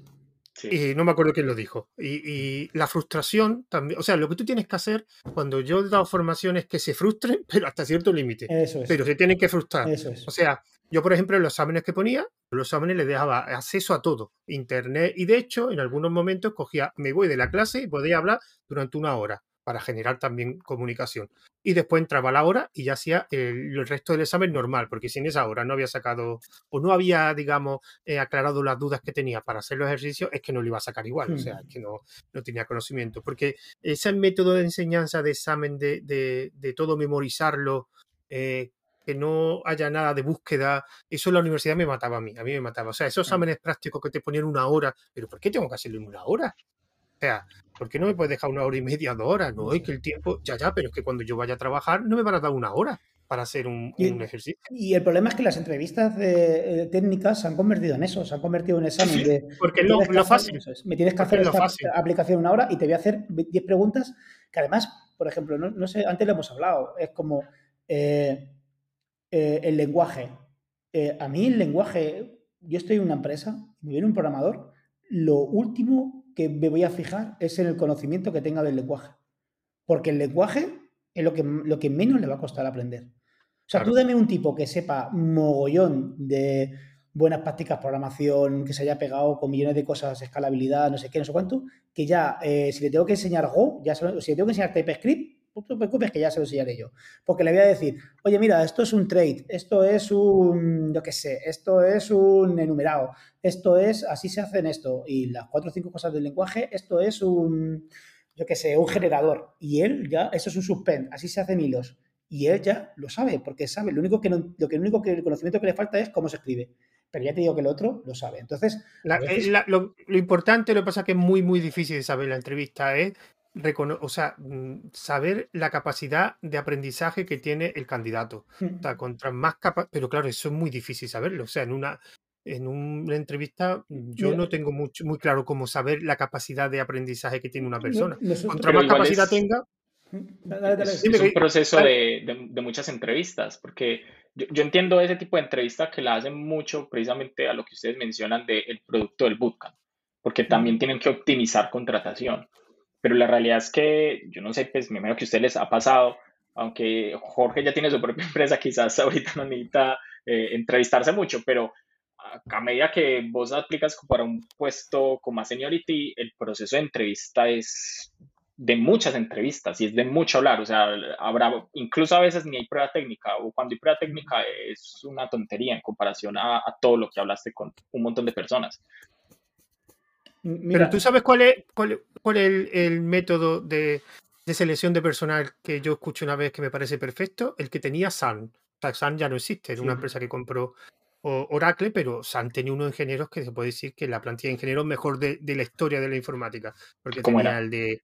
Y no me acuerdo quién lo dijo. Y, la frustración también, o sea, lo que tú tienes que hacer cuando yo he dado formación es que se frustren, pero hasta cierto límite. Pero se tienen que frustrar. O sea, yo, por ejemplo, en los exámenes que ponía, los exámenes le dejaba acceso a todo, internet, y de hecho, en algunos momentos cogía, me voy de la clase y podía hablar durante una hora para generar también comunicación. Y después entraba la hora y ya hacía el, resto del examen normal, porque sin esa hora no había sacado o no había, digamos, eh, aclarado las dudas que tenía para hacer los ejercicios, es que no lo iba a sacar igual, o sea, que no, no tenía conocimiento. Porque ese método de enseñanza de examen, de, de, todo memorizarlo, eh, que no haya nada de búsqueda, eso en la universidad me mataba a mí, a mí me mataba. O sea, esos exámenes prácticos que te ponían una hora, pero ¿por qué tengo que hacerlo en una hora? O sea, ¿por qué no me puedes dejar una hora y media, dos horas? No, es que el tiempo, ya, ya, pero es que cuando yo vaya a trabajar no me van a dar una hora para hacer un, Y- ejercicio. Y el problema es que las entrevistas de, eh, técnicas se han convertido en eso, se han convertido en un examen Sí, de porque lo, lo hacer- fácil. me tienes que Porque hacer esta fácil. aplicación una hora y te voy a hacer 10 preguntas que además, por ejemplo, no, no sé, antes lo hemos hablado, es como eh, eh, el lenguaje. Eh, a mí el lenguaje, yo estoy en una empresa, me viene un programador, lo último que me voy a fijar es en el conocimiento que tenga del lenguaje. Porque el lenguaje es lo que, lo que menos le va a costar aprender. O sea, Claro. tú dame un tipo que sepa mogollón de buenas prácticas, programación, que se haya pegado con millones de cosas, escalabilidad, no sé qué, no sé cuánto, que ya, eh, si le tengo que enseñar Go, ya si le tengo que enseñar TypeScript, no te preocupes que ya se lo enseñaré yo. Porque le voy a decir, oye, mira, esto es un trade, esto es un, yo qué sé, esto es un enumerado, esto es, así se hace en esto, y las cuatro o cinco cosas del lenguaje, esto es un, yo qué sé, un generador. Y él ya, eso es un suspend, así se hacen hilos. Y él ya lo sabe, porque sabe. Lo único que, no- lo que, lo único que el conocimiento que le falta es cómo se escribe. Pero ya te digo que el otro lo sabe. Entonces, La- a veces- eh, la- lo, lo importante, lo que pasa es que es muy, muy difícil de saber la entrevista, es recono- o sea, mm, saber la capacidad de aprendizaje que tiene el candidato. O sea, contra más capa pero claro, eso es muy difícil saberlo. O sea, en una, en una entrevista mm, yo Mira. no tengo mucho, muy claro cómo saber la capacidad de aprendizaje que tiene una persona. nosotros- Contra más capacidad es- tenga, dale, Es, un proceso de, de- de muchas entrevistas, porque yo, yo entiendo ese tipo de entrevistas que la hacen mucho precisamente a lo que ustedes mencionan del producto del bootcamp, porque también tienen que optimizar contratación. Pero la realidad es que, yo no sé, pues me imagino que a ustedes les ha pasado, aunque Jorge ya tiene su propia empresa, quizás ahorita no necesita eh, entrevistarse mucho, pero a, a medida que vos aplicas para un puesto con más seniority, el proceso de entrevista es de muchas entrevistas y es de mucho hablar, o sea, habrá, incluso a veces ni hay prueba técnica, o cuando hay prueba técnica es una tontería en comparación a, a todo lo que hablaste con un montón de personas. Mira, pero tú sabes cuál es, cuál, cuál es el, el método de, de selección de personal que yo escuché una vez que me parece perfecto, el que tenía Sun. O sea, Sun ya no existe, era una empresa que compró Oracle, pero Sun tenía unos ingenieros que se puede decir que la plantilla de ingenieros mejor de, de la historia de la informática, porque ¿Cómo tenía era? el de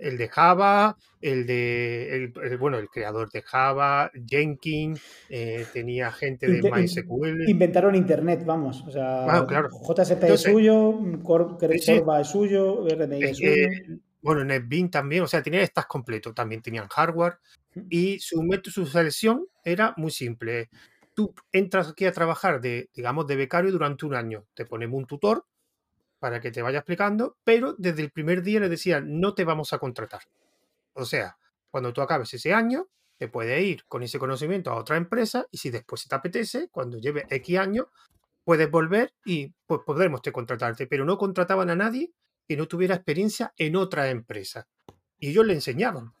el de Java, el de el, el- bueno, el creador de Java, Jenkins, eh, tenía gente de MySQL. inventaron Internet, vamos. O sea, claro. JSP es suyo, Cor- Sí. Corva es suyo, RMI es Eh, suyo. eh, bueno, NetBeans también, o sea, tenían estas completo, también tenían hardware y su método, su selección era muy simple. Tú entras aquí a trabajar de, digamos, de becario durante un año, te ponemos un tutor para que te vaya explicando, pero desde el primer día le decían, no te vamos a contratar. O sea, cuando tú acabes ese año, te puedes ir con ese conocimiento a otra empresa y si después te apetece, cuando lleve X años, puedes volver y pues podremos te contratarte, pero no contrataban a nadie que no tuviera experiencia en otra empresa. Y ellos le enseñaban.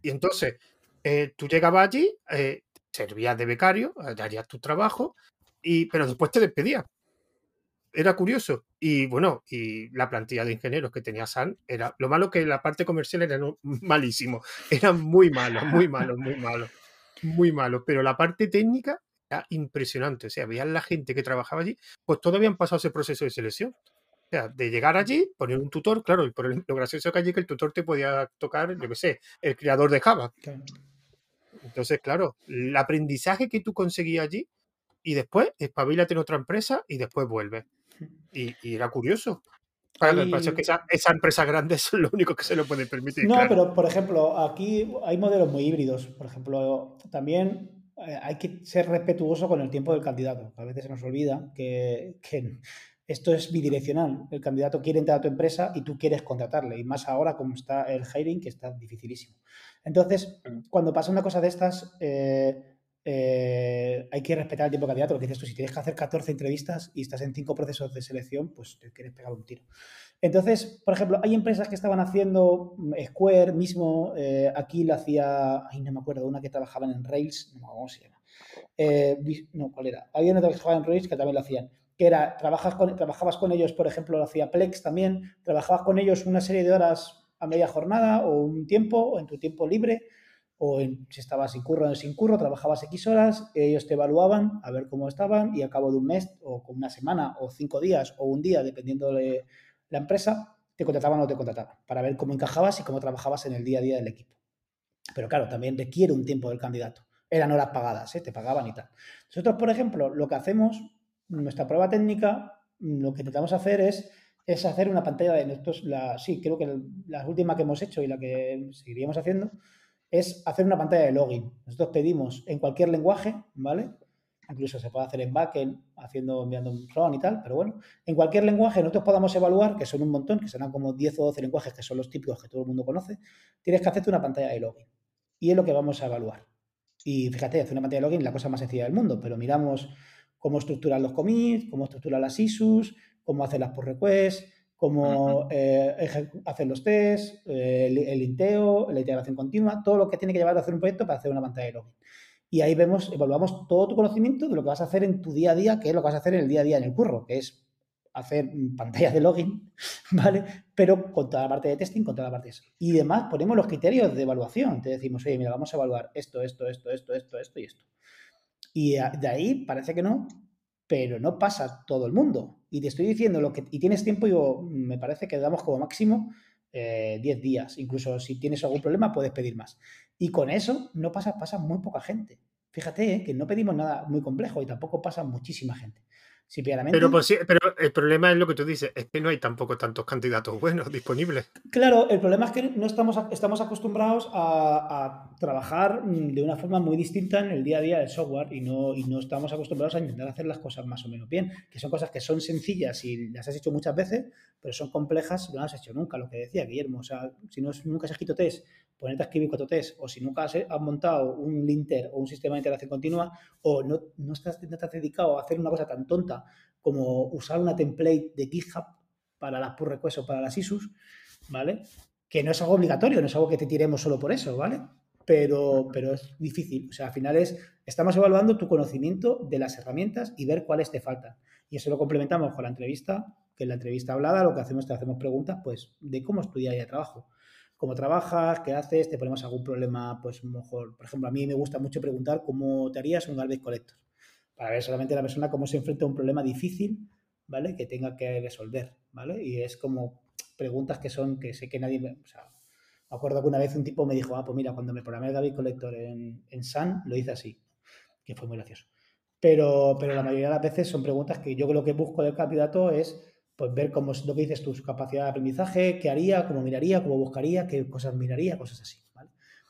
Y entonces, eh, tú llegabas allí, eh, servías de becario, harías tu trabajo, y, pero después te despedían. Era curioso. Y bueno, y la plantilla de ingenieros que tenía San era lo malo que la parte comercial era no- malísimo. Eran muy malos, muy malos, muy malos. Muy malos. Pero la parte técnica era impresionante. O sea, veían la gente que trabajaba allí, pues todos habían pasado ese proceso de selección. O sea, de llegar allí, poner un tutor, claro, y por el- lo gracioso que allí que el tutor te podía tocar, yo qué sé, el creador de Java. Entonces, claro, el aprendizaje que tú conseguías allí y después espabilate en otra empresa y después vuelves. Y, y era curioso. Claro, es que esa, esa empresa grande es lo único que se lo puede permitir. No, claro. pero por ejemplo, aquí hay modelos muy híbridos. Por ejemplo, también eh, hay que ser respetuoso con el tiempo del candidato. A veces se nos olvida que, que esto es bidireccional. El candidato quiere entrar a tu empresa y tú quieres contratarle. Y más ahora como está el hiring, que está dificilísimo. Entonces, Mm. cuando pasa una cosa de estas, eh, eh, hay que respetar el tiempo del candidato. Lo que dices tú, si tienes que hacer 14 entrevistas y estás en 5 procesos de selección, pues te quieres pegar un tiro. Entonces, por ejemplo, hay empresas que estaban haciendo mm, Square mismo, eh, aquí lo hacía, ay, no me acuerdo, una que trabajaban en Rails, no me acuerdo cómo se llama. Eh, no, ¿cuál era? Había una que trabajaba en Rails que también lo hacían, que era, trabajas con, trabajabas con ellos, por ejemplo, lo hacía Plex también, trabajabas con ellos una serie de horas a media jornada o un tiempo, o en tu tiempo libre, o si estabas sin curro o sin curro, trabajabas X horas, ellos te evaluaban a ver cómo estaban y a cabo de un mes o una semana o cinco días o un día, dependiendo de la empresa, te contrataban o te contrataban para ver cómo encajabas y cómo trabajabas en el día a día del equipo. Pero claro, también requiere un tiempo del candidato. Eran horas pagadas, ¿eh? te pagaban y tal. Nosotros, por ejemplo, lo que hacemos, nuestra prueba técnica, lo que intentamos hacer es, es hacer una pantalla de nosotros, la, sí, creo que la última que hemos hecho y la que seguiríamos haciendo, es hacer una pantalla de login. Nosotros pedimos en cualquier lenguaje, ¿vale? Incluso se puede hacer en backend, haciendo, enviando un RON y tal, pero bueno, en cualquier lenguaje nosotros podamos evaluar, que son un montón, que serán como 10 o 12 lenguajes que son los típicos que todo el mundo conoce, tienes que hacerte una pantalla de login. Y es lo que vamos a evaluar. Y fíjate, hacer una pantalla de login es la cosa más sencilla del mundo, pero miramos cómo estructurar los commits, cómo estructurar las issues, cómo hacer las pull cómo eh, hacer los tests, eh, el, inteo, la integración continua, todo lo que tiene que llevar a hacer un proyecto para hacer una pantalla de login. Y ahí vemos, evaluamos todo tu conocimiento de lo que vas a hacer en tu día a día, que es lo que vas a hacer en el día a día en el curro, que es hacer pantallas de login, ¿vale? Pero con toda la parte de testing, con toda la parte de eso. Y además ponemos los criterios de evaluación. Te decimos, oye, mira, vamos a evaluar esto, esto, esto, esto, esto, esto y esto. Y de ahí parece que no, pero no pasa todo el mundo. Y te estoy diciendo lo que, y tienes tiempo, yo me parece que damos como máximo 10 eh, días. Incluso si tienes algún problema, puedes pedir más. Y con eso no pasa, pasa muy poca gente. Fíjate eh, que no pedimos nada muy complejo y tampoco pasa muchísima gente. Pero, pues, pero el problema es lo que tú dices, es que no hay tampoco tantos candidatos buenos disponibles. Claro, el problema es que no estamos, estamos acostumbrados a, trabajar mm, de una forma muy distinta en el día a día del software y no, y no estamos acostumbrados a intentar hacer las cosas más o menos bien, que son cosas que son sencillas y las has hecho muchas veces, pero son complejas y no las has hecho nunca, lo que decía Guillermo. O sea, si no, nunca has escrito test ponerte a escribir cuatro test, o si nunca has, montado un linter o un sistema de integración continua, o no, no, estás, dedicado a hacer una cosa tan tonta como usar una template de GitHub para las pull requests o para las issues, ¿vale? Que no es algo obligatorio, no es algo que te tiremos solo por eso, ¿vale? Pero, pero es difícil. O sea, al final es, estamos evaluando tu conocimiento de las herramientas y ver cuáles te faltan. Y eso lo complementamos con la entrevista, que en la entrevista hablada lo que hacemos es te hacemos preguntas, pues, de cómo estudiar y de trabajo cómo trabajas, qué haces, te ponemos algún problema, pues mejor, por ejemplo, a mí me gusta mucho preguntar cómo te harías un garbage collector, para ver solamente la persona cómo se enfrenta a un problema difícil, ¿vale? Que tenga que resolver, ¿vale? Y es como preguntas que son, que sé que nadie, me, o sea, me acuerdo que una vez un tipo me dijo, ah, pues mira, cuando me programé el garbage collector en, en Sun, lo hice así, que fue muy gracioso. Pero, pero la mayoría de las veces son preguntas que yo lo que busco del candidato es pues ver cómo es lo que dices tú, su capacidad de aprendizaje, qué haría, cómo miraría, cómo buscaría, qué cosas miraría, cosas así.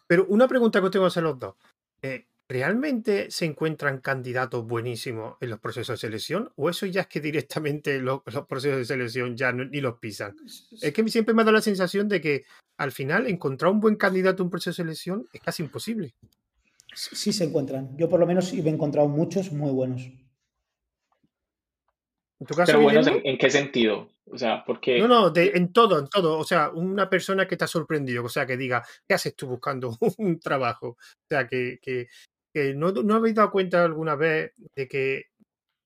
Pero una pregunta que os tengo que hacer los dos. Eh, ¿Realmente se encuentran candidatos buenísimos en los procesos de selección? ¿O eso ya es que directamente los, procesos de selección ya ni los pisan? Es que siempre me ha dado la sensación de que al final encontrar un buen candidato en un proceso de selección es casi imposible. Sí se encuentran. Yo por lo menos he encontrado muchos muy buenos. ¿En tu caso, Pero bueno, ¿en, qué sentido? O sea, porque... No, no, en todo, en todo. O sea, una persona que te ha sorprendido, o sea, que diga, ¿qué haces tú buscando un trabajo? O sea, que, que, no, no habéis dado cuenta alguna vez de que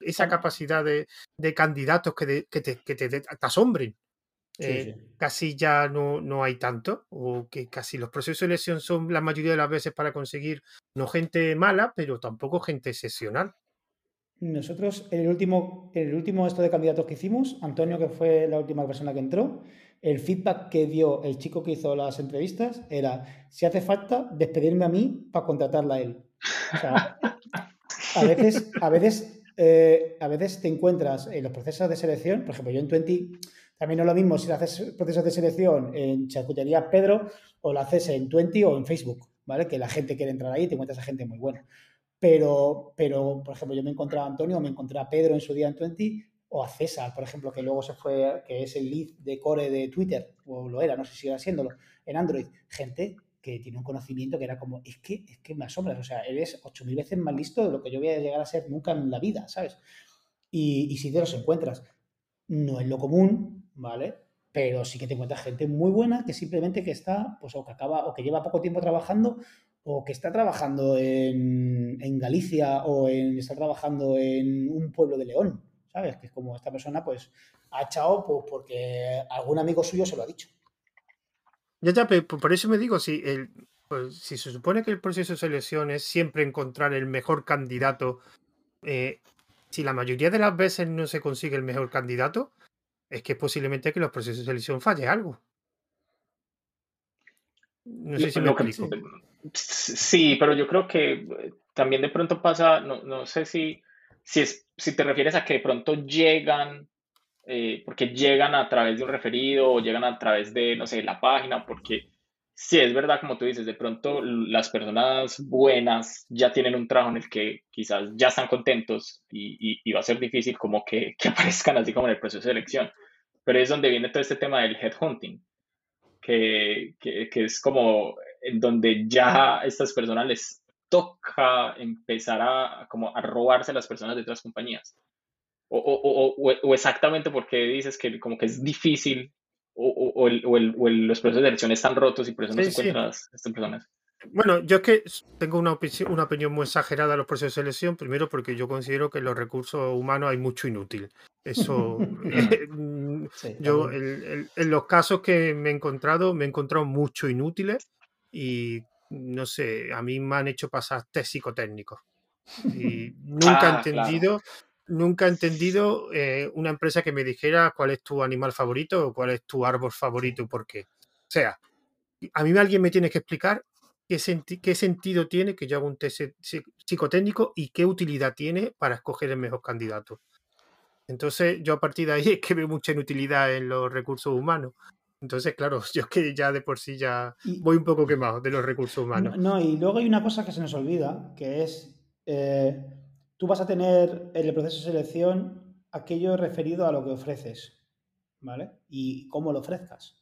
esa capacidad de, de candidatos que, te, que te, asombren. Eh, casi ya no, no hay tanto, o que casi los procesos de elección son la mayoría de las veces para conseguir no gente mala, pero tampoco gente excepcional. Nosotros, en el último, el último esto de candidatos que hicimos, Antonio, que fue la última persona que entró, el feedback que dio el chico que hizo las entrevistas era, si hace falta, despedirme a mí para contratarla a él. O sea, a veces, a veces, eh, a veces te encuentras en los procesos de selección, por ejemplo, yo en Twenty, también no es lo mismo si haces procesos de selección en Charcutería Pedro o lo haces en Twenty o en Facebook, ¿vale? Que la gente quiere entrar ahí y te encuentras a gente muy buena. Pero, pero, por ejemplo, yo me encontré a Antonio, me encontré a Pedro en su día en Twenty, o a César, por ejemplo, que luego se fue, que es el lead de core de Twitter, o lo era, no sé si sigue siéndolo, en Android. Gente que tiene un conocimiento que era como, es que, es que me asombras, o sea, eres 8.000 veces más listo de lo que yo voy a llegar a ser nunca en la vida, ¿sabes? Y, y si te los encuentras, no es lo común, ¿vale? Pero sí que te encuentras gente muy buena que simplemente que está, pues, o que acaba, o que lleva poco tiempo trabajando, o que está trabajando en, Galicia o en, está trabajando en un pueblo de León, ¿sabes? Que es como esta persona pues ha echado pues, porque algún amigo suyo se lo ha dicho. Ya, ya, por eso me digo, si, el, pues, si se supone que el proceso de selección es siempre encontrar el mejor candidato, eh, si la mayoría de las veces no se consigue el mejor candidato, es que posiblemente que los procesos de selección falle algo. No sé si me explico Sí, pero yo creo que eh, también de pronto pasa, no, no sé si, si, es, si te refieres a que de pronto llegan, eh, porque llegan a través de un referido o llegan a través de, no sé, la página, porque sí, es verdad, como tú dices, de pronto las personas buenas ya tienen un trabajo en el que quizás ya están contentos y, y, va a ser difícil como que, que, aparezcan así como en el proceso de selección. Pero es donde viene todo este tema del headhunting, que, que, que es como en donde ya a estas personas les toca empezar a, como a robarse las personas de otras compañías. O, o, o, o, exactamente porque dices que como que es difícil o, el, el, los procesos de elección están rotos y por eso no se encuentran estas personas. Bueno, yo es que tengo una, opinión, una opinión muy exagerada de los procesos de selección, primero porque yo considero que en los recursos humanos hay mucho inútil. Eso, eh, mm, yo en, los casos que me he encontrado, me he encontrado mucho inútiles y no sé, a mí me han hecho pasar test psicotécnicos. Y nunca he ah, entendido, nunca he entendido eh, una empresa que me dijera cuál es tu animal favorito o cuál es tu árbol favorito, porque, o sea, a mí alguien me tiene que explicar qué, qué sentido tiene que yo haga un test psicotécnico y qué utilidad tiene para escoger el mejor candidato. Entonces, yo a partir de ahí es que veo mucha inutilidad en los recursos humanos. Entonces, claro, yo es que ya de por sí ya voy un poco quemado de los recursos humanos. No, y luego hay una cosa que se nos olvida, que es eh, tú vas a tener en el proceso de selección aquello referido a lo que ofreces, ¿vale? Y cómo lo ofrezcas.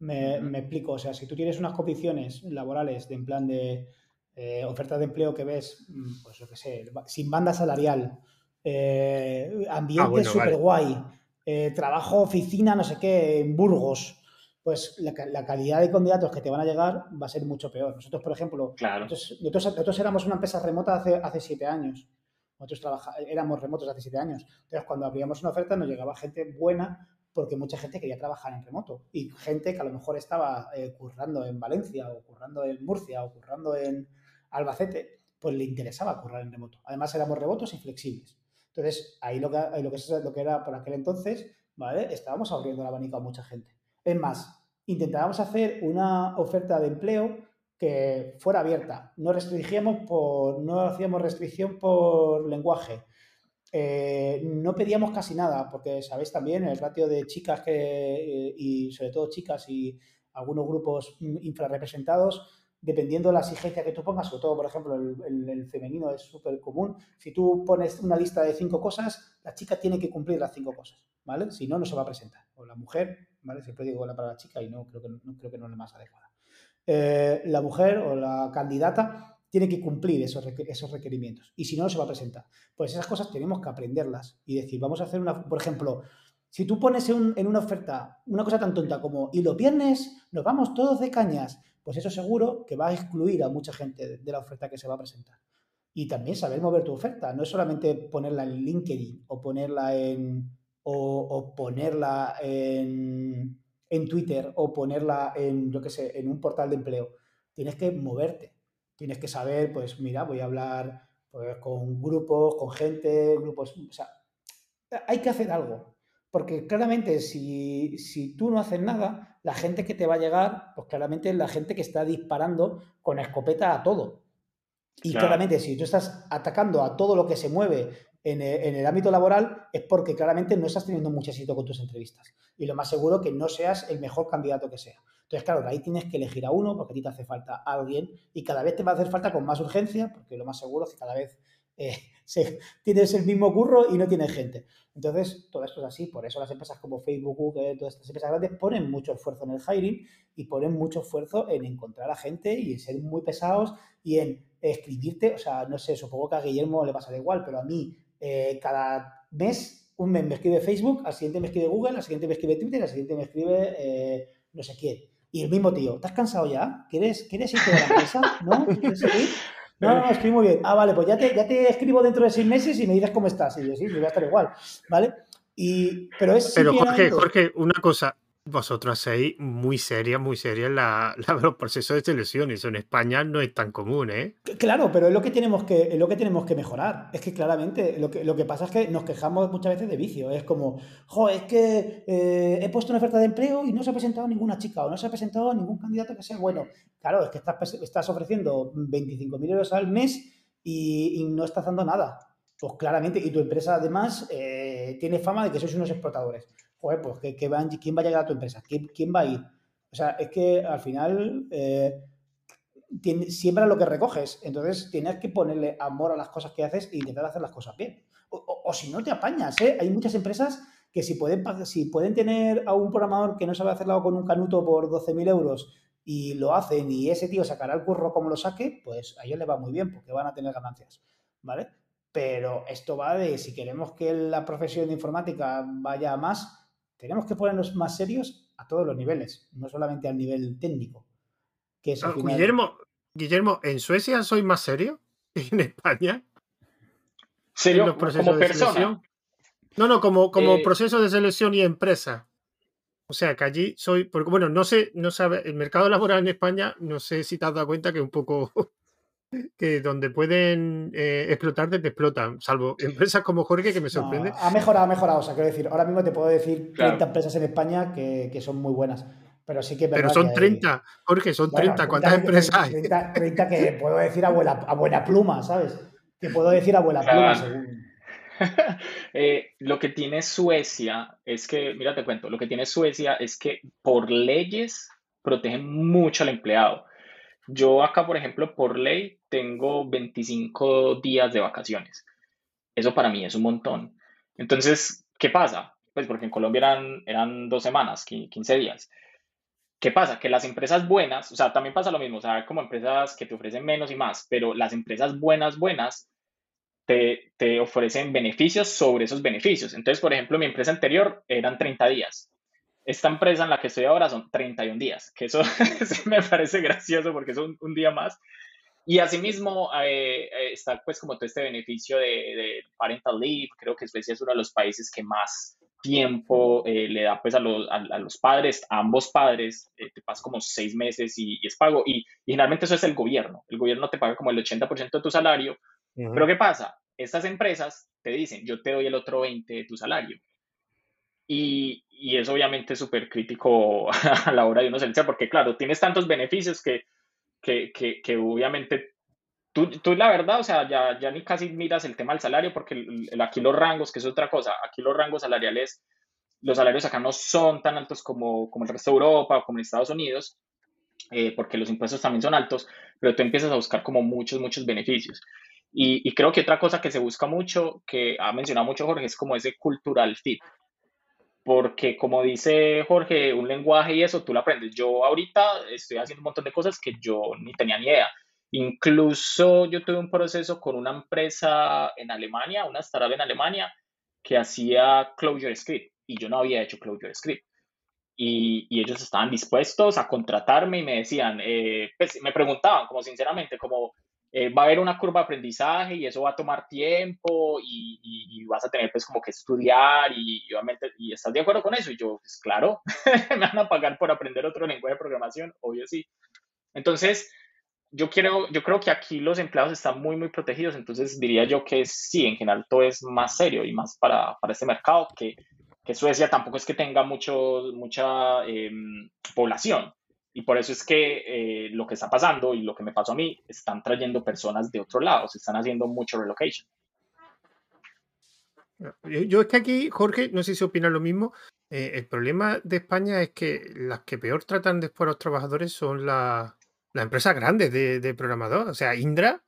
Me, explico, o sea, si tú tienes unas condiciones laborales de en plan de eh, ofertas de empleo que ves, mm, pues yo qué sé, sin banda salarial, eh, ah, ambiente súper guay, eh, trabajo, oficina, no sé qué, en Burgos, pues la, calidad de candidatos que te van a llegar va a ser mucho peor. Nosotros, por ejemplo, nosotros, nosotros, éramos una empresa remota hace, hace siete años. Nosotros éramos remotos hace siete años. Entonces, cuando abríamos una oferta, nos llegaba gente buena porque mucha gente quería trabajar en remoto. Y gente que a lo mejor estaba eh, currando en Valencia, o currando en Murcia, o currando en Albacete, pues le interesaba currar en remoto. Además, éramos remotos y flexibles. Entonces, ahí lo que, lo que, lo que era por aquel entonces, ¿vale? Estábamos abriendo el abanico a mucha gente. Es más, intentábamos hacer una oferta de empleo que fuera abierta. No restringíamos por, no hacíamos restricción por lenguaje. Eh, no pedíamos casi nada, porque sabéis también el ratio de chicas que, eh, y sobre todo chicas y algunos grupos infrarrepresentados, dependiendo de la exigencia que tú pongas, sobre todo, por ejemplo, el, el femenino es súper común. Si tú pones una lista de cinco cosas, la chica tiene que cumplir las cinco cosas, ¿vale? Si no, no se va a presentar. O la mujer, ¿vale? Siempre digo la palabra chica y no creo que no, creo que no es la más adecuada. Eh, la mujer o la candidata tiene que cumplir esos, esos requerimientos. Y si no, no se va a presentar. Pues esas cosas tenemos que aprenderlas y decir, vamos a hacer una, por ejemplo, si tú pones en, una oferta una cosa tan tonta como, y los viernes nos vamos todos de cañas, pues eso seguro que va a excluir a mucha gente de, la oferta que se va a presentar. Y también saber mover tu oferta, no es solamente ponerla en LinkedIn o ponerla en, o ponerla en, en Twitter o ponerla en, yo qué sé, en un portal de empleo. Tienes que moverte. Tienes que saber, pues mira, voy a hablar pues, con grupos, con gente, grupos. O sea, hay que hacer algo. Porque claramente si, si, tú no haces nada, la gente que te va a llegar, pues claramente es la gente que está disparando con escopeta a todo. Y claramente si tú estás atacando a todo lo que se mueve en el, ámbito laboral es porque claramente no estás teniendo mucho éxito con tus entrevistas. Y lo más seguro que no seas el mejor candidato que sea. Entonces, claro, ahí tienes que elegir a uno porque a ti te hace falta alguien y cada vez te va a hacer falta con más urgencia porque lo más seguro es que cada vez eh, tienes el mismo curro y no tienes gente. Entonces, todo esto es así. Por eso las empresas como Facebook, Google, todas estas empresas grandes ponen mucho esfuerzo en el hiring y ponen mucho esfuerzo en encontrar a gente y en ser muy pesados y en escribirte. O sea, no sé, supongo que a Guillermo le pasará igual, pero a mí eh, cada mes, un mes me escribe Facebook, al siguiente me escribe Google, al siguiente me escribe Twitter, al siguiente me escribe eh, no sé quién. Y el mismo tío, ¿estás cansado ya? ¿Quieres, ¿quieres irte de la empresa? ¿No? ¿Quieres seguir? No, no, estoy muy bien. Ah, vale, pues ya te, ya te escribo dentro de seis meses y me dices cómo estás. Y yo, sí, me voy a estar igual, ¿vale? Y, pero es Pero Jorge, Jorge, una cosa. Vosotros hacéis muy serias, muy serias la, los procesos de selección. Eso en España no es tan común, ¿eh? Claro, pero es lo que tenemos que, es lo que, tenemos que mejorar. Es que claramente lo que, lo que pasa es que nos quejamos muchas veces de vicio. Es como, jo, es que eh, he puesto una oferta de empleo y no se ha presentado ninguna chica o no se ha presentado ningún candidato que sea bueno. Claro, es que estás, estás ofreciendo 25.000 euros al mes y, no estás dando nada. Pues claramente, y tu empresa además eh, tiene fama de que sois unos explotadores joder, pues ¿qué, ¿quién va a llegar a tu empresa? ¿Quién, va a ir? O sea, es que al final eh, siembra lo que recoges. Entonces tienes que ponerle amor a las cosas que haces e intentar hacer las cosas bien. O, si no te apañas, ¿eh? Hay muchas empresas que si pueden, si pueden tener a un programador que no sabe hacerlo con un canuto por 12.000 euros y lo hacen y ese tío sacará el curro como lo saque, pues a ellos les va muy bien porque van a tener ganancias, ¿vale? Pero esto va de si queremos que la profesión de informática vaya más, tenemos que ponernos más serios a todos los niveles, no solamente al nivel técnico. Que ah, Guillermo, Guillermo, ¿en Suecia soy más serio que en España? ¿Serio? ¿Como persona? No, no, como, como eh, proceso de selección y empresa. O sea, que allí soy, porque bueno, no sé, no sabe, el mercado laboral en España, no sé si te has dado cuenta que un poco que donde pueden eh, explotarte, te explotan, salvo empresas como Jorge, que me sorprende. ha mejorado, ha mejorado. O sea, quiero decir, ahora mismo te puedo decir 30 empresas en España que, son muy buenas. Pero sí que Pero son 30, Jorge, son 30. ¿Cuántas empresas hay? 30, que puedo decir a buena, a buena pluma, ¿sabes? Que puedo decir a buena pluma, según. Eh, lo que tiene Suecia es que, mira, te cuento, lo que tiene Suecia es que por leyes protegen mucho al empleado. Yo acá, por ejemplo, por ley tengo 25 días de vacaciones. Eso para mí es un montón. Entonces, ¿qué pasa? Pues porque en Colombia eran, eran dos semanas, 15 días. ¿Qué pasa? Que las empresas buenas, o sea, también pasa lo mismo, o sea, como empresas que te ofrecen menos y más, pero las empresas buenas, buenas, te, te ofrecen beneficios sobre esos beneficios. Entonces, por ejemplo, mi empresa anterior eran 30 días esta empresa en la que estoy ahora son 31 días, que eso me parece gracioso porque es un, día más. Y asimismo eh, eh, está pues como todo este beneficio de, parental leave, creo que Suecia es uno de los países que más tiempo eh, le da pues a, los, a, los padres, a ambos padres, te pasas como seis meses y, es pago. Y, y, generalmente eso es el gobierno, el gobierno te paga como el 80% de tu salario. Pero ¿qué pasa? Estas empresas te dicen, yo te doy el otro 20% de tu salario. Y, y es obviamente súper crítico a la hora de uno seleccionar, porque claro, tienes tantos beneficios que, que, que, que obviamente tú, tú, la verdad, o sea, ya, ya ni casi miras el tema del salario, porque el, aquí los rangos, que es otra cosa, aquí los rangos salariales, los salarios acá no son tan altos como, como el resto de Europa o como en Estados Unidos, eh, porque los impuestos también son altos, pero tú empiezas a buscar como muchos, muchos beneficios. Y, y creo que otra cosa que se busca mucho, que ha mencionado mucho Jorge, es como ese cultural fit porque como dice Jorge, un lenguaje y eso tú lo aprendes. Yo ahorita estoy haciendo un montón de cosas que yo ni tenía ni idea. Incluso yo tuve un proceso con una empresa en Alemania, una startup en Alemania, que hacía Closure Script y yo no había hecho Closure Script. Y, y ellos estaban dispuestos a contratarme y me decían, eh, pues me preguntaban como sinceramente, como, eh, va a haber una curva de aprendizaje y eso va a tomar tiempo y, y, vas a tener pues como que estudiar y, obviamente, ¿y estás de acuerdo con eso? Y yo, pues claro, me van a pagar por aprender otro lenguaje de programación, obvio sí. Entonces, yo, quiero, yo creo que aquí los empleados están muy, muy protegidos, entonces diría yo que sí, en general todo es más serio y más para, para este mercado, que, que Suecia tampoco es que tenga mucho, mucha em, población. Y por eso es que eh, lo que está pasando y lo que me pasó a mí, están trayendo personas de otro lado, se están haciendo mucho relocation. Yo, es que aquí, Jorge, no sé si opina lo mismo. Eh, el problema de España es que las que peor tratan después a los trabajadores son las empresas grandes de, de programador. O sea, Indra,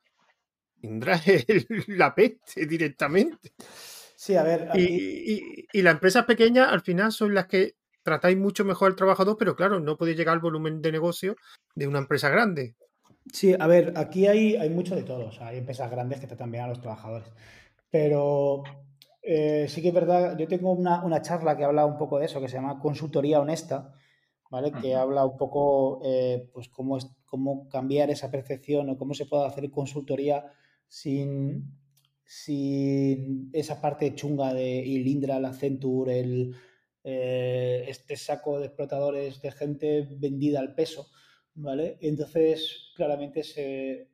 Indra es la peste directamente. Sí, a ver. Y, y, y, las empresas pequeñas al final son las que tratáis mucho mejor al trabajador, pero claro, no podéis llegar al volumen de negocio de una empresa grande. Sí, a ver, aquí hay, hay mucho de todo. hay empresas grandes que tratan bien a los trabajadores. Pero eh, sí que es verdad, yo tengo una, charla que habla un poco de eso, que se llama Consultoría Honesta, ¿vale? Que habla un poco, eh, pues, cómo, es, cómo cambiar esa percepción o cómo se puede hacer consultoría sin, sin esa parte chunga de el Indra, el Accenture, el eh, este saco de explotadores de gente vendida al peso, ¿vale? Entonces, claramente se,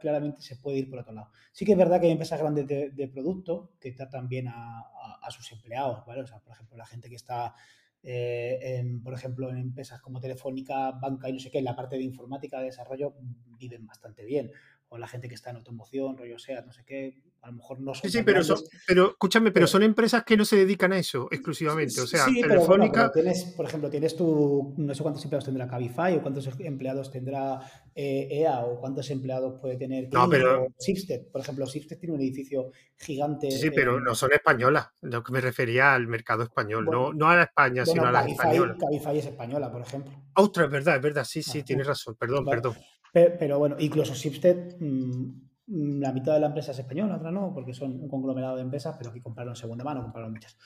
claramente se puede ir por otro lado. Sí que es verdad que hay empresas grandes de, producto que tratan bien a, sus empleados, ¿vale? O sea, por ejemplo, la gente que está, eh, por ejemplo, en empresas como Telefónica, banca y no sé qué, en la parte de informática, de desarrollo, viven bastante bien o la gente que está en automoción, rollo sea, no sé qué, a lo mejor no son. Sí, sí, pero, pero escúchame, pero, son empresas que no se dedican a eso exclusivamente. O sea, Telefónica. tienes, por ejemplo, tienes tu. No sé cuántos empleados tendrá Cabify o cuántos empleados tendrá EA eh, e o cuántos empleados puede tener. No, pero. Sifted, por ejemplo, Sifted tiene un edificio gigante. Sí, pero no son españolas. Lo que me refería al mercado español. no, no a la España, sino a la española. Cabify es española, por ejemplo. Otra, es verdad, es verdad. Sí, sí, tienes razón. Perdón, perdón. Pero, bueno, incluso Shipstead, mm, la mitad de la empresa es española, otra no, porque son un conglomerado de empresas, pero aquí compraron segunda mano, compraron muchas.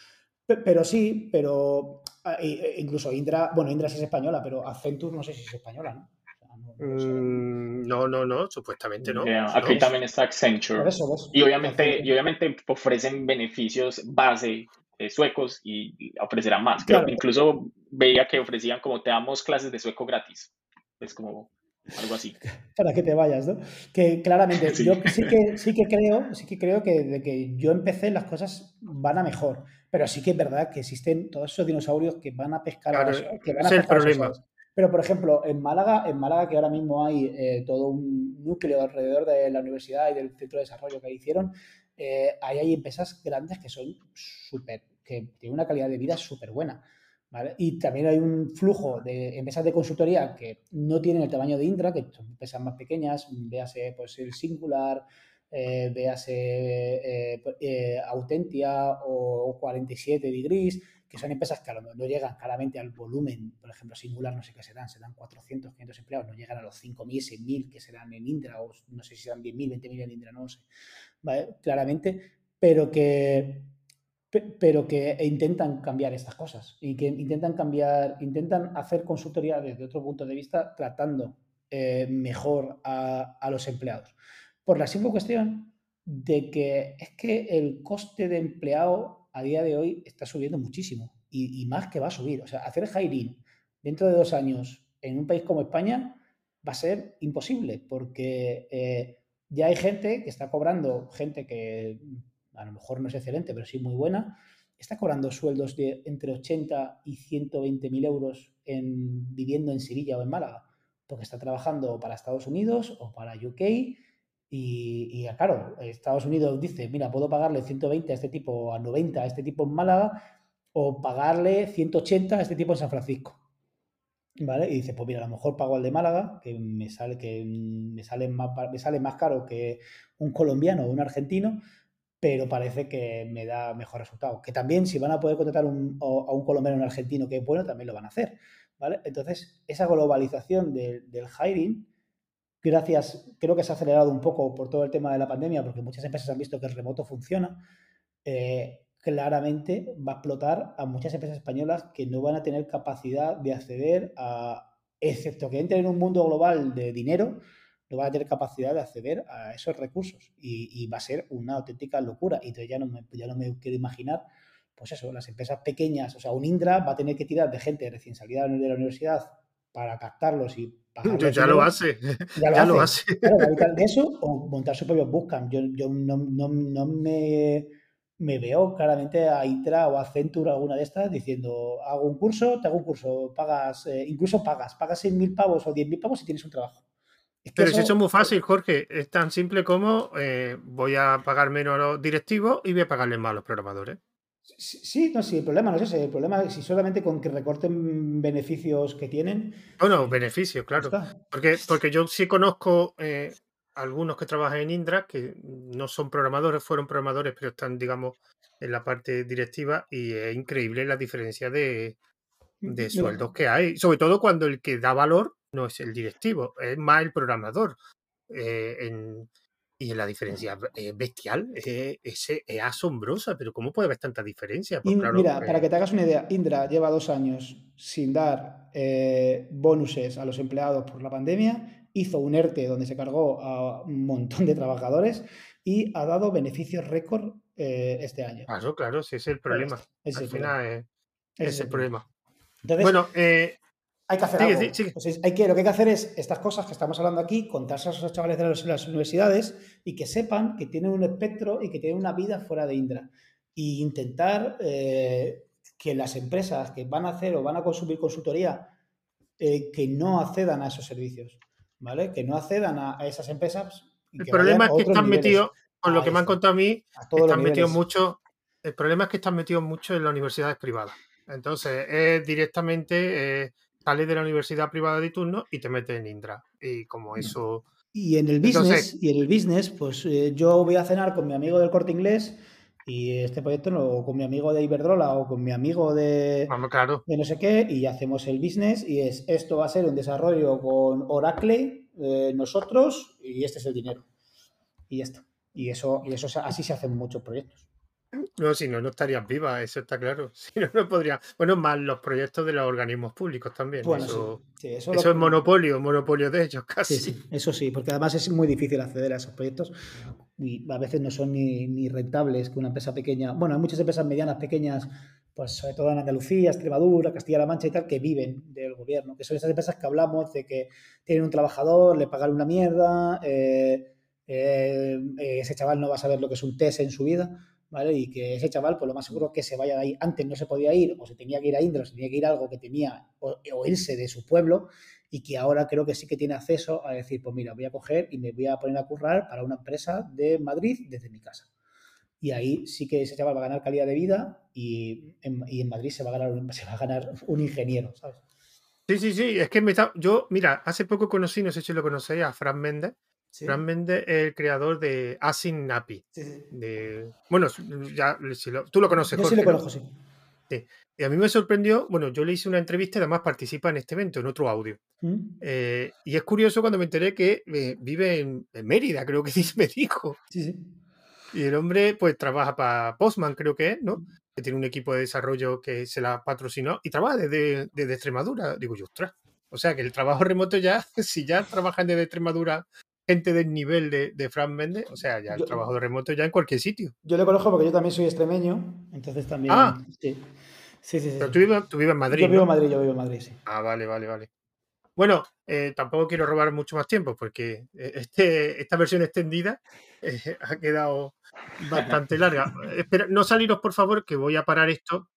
Pero sí, pero ah, e incluso Indra, bueno, Indra sí es española, pero Accenture no sé si es española, ¿no? Mm, no, no, no, supuestamente no. aquí también está Accenture. y, obviamente, y obviamente ofrecen beneficios base eh, suecos y ofrecerán más. incluso veía que ofrecían como te damos clases de sueco gratis. Es como algo así. Para que te vayas, ¿no? Que claramente, yo sí que, sí que creo, sí que creo que desde que yo empecé las cosas van a mejor. Pero sí que es verdad que existen todos esos dinosaurios que van a pescar a que van a el problema. Pero, por ejemplo, en Málaga, en Málaga, que ahora mismo hay eh, todo un núcleo alrededor de la universidad y del centro de desarrollo que hicieron, eh, ahí hay empresas grandes que son súper, que tienen una calidad de vida súper buena. Y también hay un flujo de empresas de consultoría que no tienen el tamaño de Indra, que son empresas más pequeñas, véase pues, el Singular, eh, véase eh, eh, Autentia o 47 Degrees, que son empresas que a lo mejor no llegan claramente al volumen, por ejemplo, Singular no sé qué serán, serán 400, 500 empleados, no llegan a los 5.000, 6.000 que serán en Indra, o no sé si serán 10.000, 20.000 en Indra, no sé, claramente, pero que pero que intentan cambiar estas cosas y que intentan cambiar, intentan hacer consultoría desde otro punto de vista tratando eh, mejor a, los empleados. Por la simple cuestión de que es que el coste de empleado a día de hoy está subiendo muchísimo y, más que va a subir. O sea, hacer hiring dentro de dos años en un país como España va a ser imposible porque eh, ya hay gente que está cobrando, gente que a lo mejor no es excelente, pero sí muy buena, está cobrando sueldos de entre 80 y 120 mil euros en, viviendo en Sevilla o en Málaga, porque está trabajando para Estados Unidos o para UK. Y, claro, Estados Unidos dice, mira, puedo pagarle 120 a este tipo, a 90 a este tipo en Málaga, o pagarle 180 a este tipo en San Francisco. ¿Vale? Y dice, pues mira, a lo mejor pago al de Málaga, que me sale, que me sale, más, me sale más caro que un colombiano o un argentino, pero parece que me da mejor resultado. Que también si van a poder contratar a un colombiano o un argentino que es bueno, también lo van a hacer. ¿vale? Entonces, esa globalización del hiring, gracias, creo que se ha acelerado un poco por todo el tema de la pandemia, porque muchas empresas han visto que el remoto funciona, eh, claramente va a explotar a muchas empresas españolas que no van a tener capacidad de acceder a, excepto que entren en un mundo global de dinero, no van a tener capacidad de acceder a esos recursos y, va a ser una auténtica locura. Y entonces ya no, me, ya no me quiero imaginar, pues eso, las empresas pequeñas, o sea, un Indra va a tener que tirar de gente recién salida de la universidad para captarlos y pagarles ya, lo hace, ya lo hace. de eso o montar su propio Bootcamp. Yo, yo no, no, no me, me, veo claramente a Intra o a Accenture, alguna de estas, diciendo, hago un curso, te hago un curso, pagas, eh, incluso pagas, pagas 6.000 pavos o 10.000 pavos y tienes un trabajo. Pero si eso es muy fácil, Jorge. Es tan simple como eh, voy a pagar menos a los directivos y voy a pagarles más a los programadores. Sí, no, sí, el problema no es ese. El problema es si solamente con que recorten beneficios que tienen. Bueno, beneficios, claro. Porque, porque yo sí conozco eh, algunos que trabajan en Indra que no son programadores, fueron programadores, pero están, digamos, en la parte directiva y es increíble la diferencia de, de sueldos que hay. Sobre todo cuando el que da valor no es el directivo, es más el programador. Eh, y la diferencia es bestial, es, asombrosa, pero ¿cómo puede haber tanta diferencia? Pues mira, para que te hagas una idea, Indra lleva dos años sin dar eh, bonuses a los empleados por la pandemia, hizo un ERTE donde se cargó a un montón de trabajadores y ha dado beneficios récord eh, este año. Claro, claro, ese es el problema. Al final es el problema. Entonces, bueno, eh, hay que hacer algo. hay que, lo que hay que hacer es estas cosas que estamos hablando aquí, contarse a esos chavales de las, universidades y que sepan que tienen un espectro y que tienen una vida fuera de Indra. Y intentar eh, que las empresas que van a hacer o van a consumir consultoría eh, que no accedan a esos servicios, ¿vale? Que no accedan a, esas empresas. el problema es que están metidos, con lo que me han contado a mí, están metidos mucho. El problema es que están metidos mucho en las universidades privadas. Entonces, es directamente eh, sales de la universidad privada de turno y te metes en Indra. Y como eso. Y en el business, y en el business, pues eh, yo voy a cenar con mi amigo del corte inglés y este proyecto no, con mi amigo de Iberdrola o con mi amigo de, claro. de no sé qué, y hacemos el business y es esto va a ser un desarrollo con Oracle, eh, nosotros, y este es el dinero. Y ya está. Y eso, y eso así se hacen muchos proyectos. No, si no, no estarían vivas, eso está claro. Si no, no podría. Bueno, más los proyectos de los organismos públicos también. eso, eso, es monopolio, monopolio de ellos casi. Sí, eso sí, porque además es muy difícil acceder a esos proyectos y a veces no son ni, rentables que una empresa pequeña. Bueno, hay muchas empresas medianas, pequeñas, pues sobre todo en Andalucía, Extremadura, Castilla-La Mancha y tal, que viven del gobierno, que son esas empresas que hablamos de que tienen un trabajador, le pagan una mierda, eh, eh, ese chaval no va a saber lo que es un test en su vida ¿vale? Y que ese chaval, pues lo más seguro es que se vaya de ahí. Antes no se podía ir, o se tenía que ir a Indra, o se tenía que ir a algo que tenía, o, irse de su pueblo, y que ahora creo que sí que tiene acceso a decir, pues mira, voy a coger y me voy a poner a currar para una empresa de Madrid desde mi casa. Y ahí sí que ese chaval va a ganar calidad de vida y en, y en Madrid se va, a ganar un, se va a ganar un ingeniero, ¿sabes? Sí, sí, sí, es que me está... yo, mira, hace poco conocí, no sé si lo conocéis, a Fran Méndez, Fran Méndez es el creador de Asin Napi. De, bueno, ya tú lo conoces. Yo sí lo conozco, sí. Y a mí me sorprendió, bueno, yo le hice una entrevista y además participa en este evento, en otro audio. Mm. Eh, y es curioso cuando me enteré que eh, vive en, Mérida, creo que sí me dijo. Sí, sí. Y el hombre, pues, trabaja para Postman, creo que es, ¿no? Mm. Que tiene un equipo de desarrollo que se la patrocinó y trabaja desde, desde Extremadura. Digo yo, ostras. O sea que el trabajo remoto ya, si ya trabajan desde Extremadura gente del nivel de, de Fran Méndez, o sea, ya el trabajo de remoto ya en cualquier sitio. Yo le conozco porque yo también soy extremeño, entonces también. Ah, sí. Sí, sí, Pero tú vives, tú vives en Madrid. Yo vivo en Madrid, yo vivo en Madrid, sí. Ah, vale, vale, vale. Bueno, eh, tampoco quiero robar mucho más tiempo porque eh, este, esta versión extendida eh, ha quedado bastante larga. Espera, no saliros, por favor, que voy a parar esto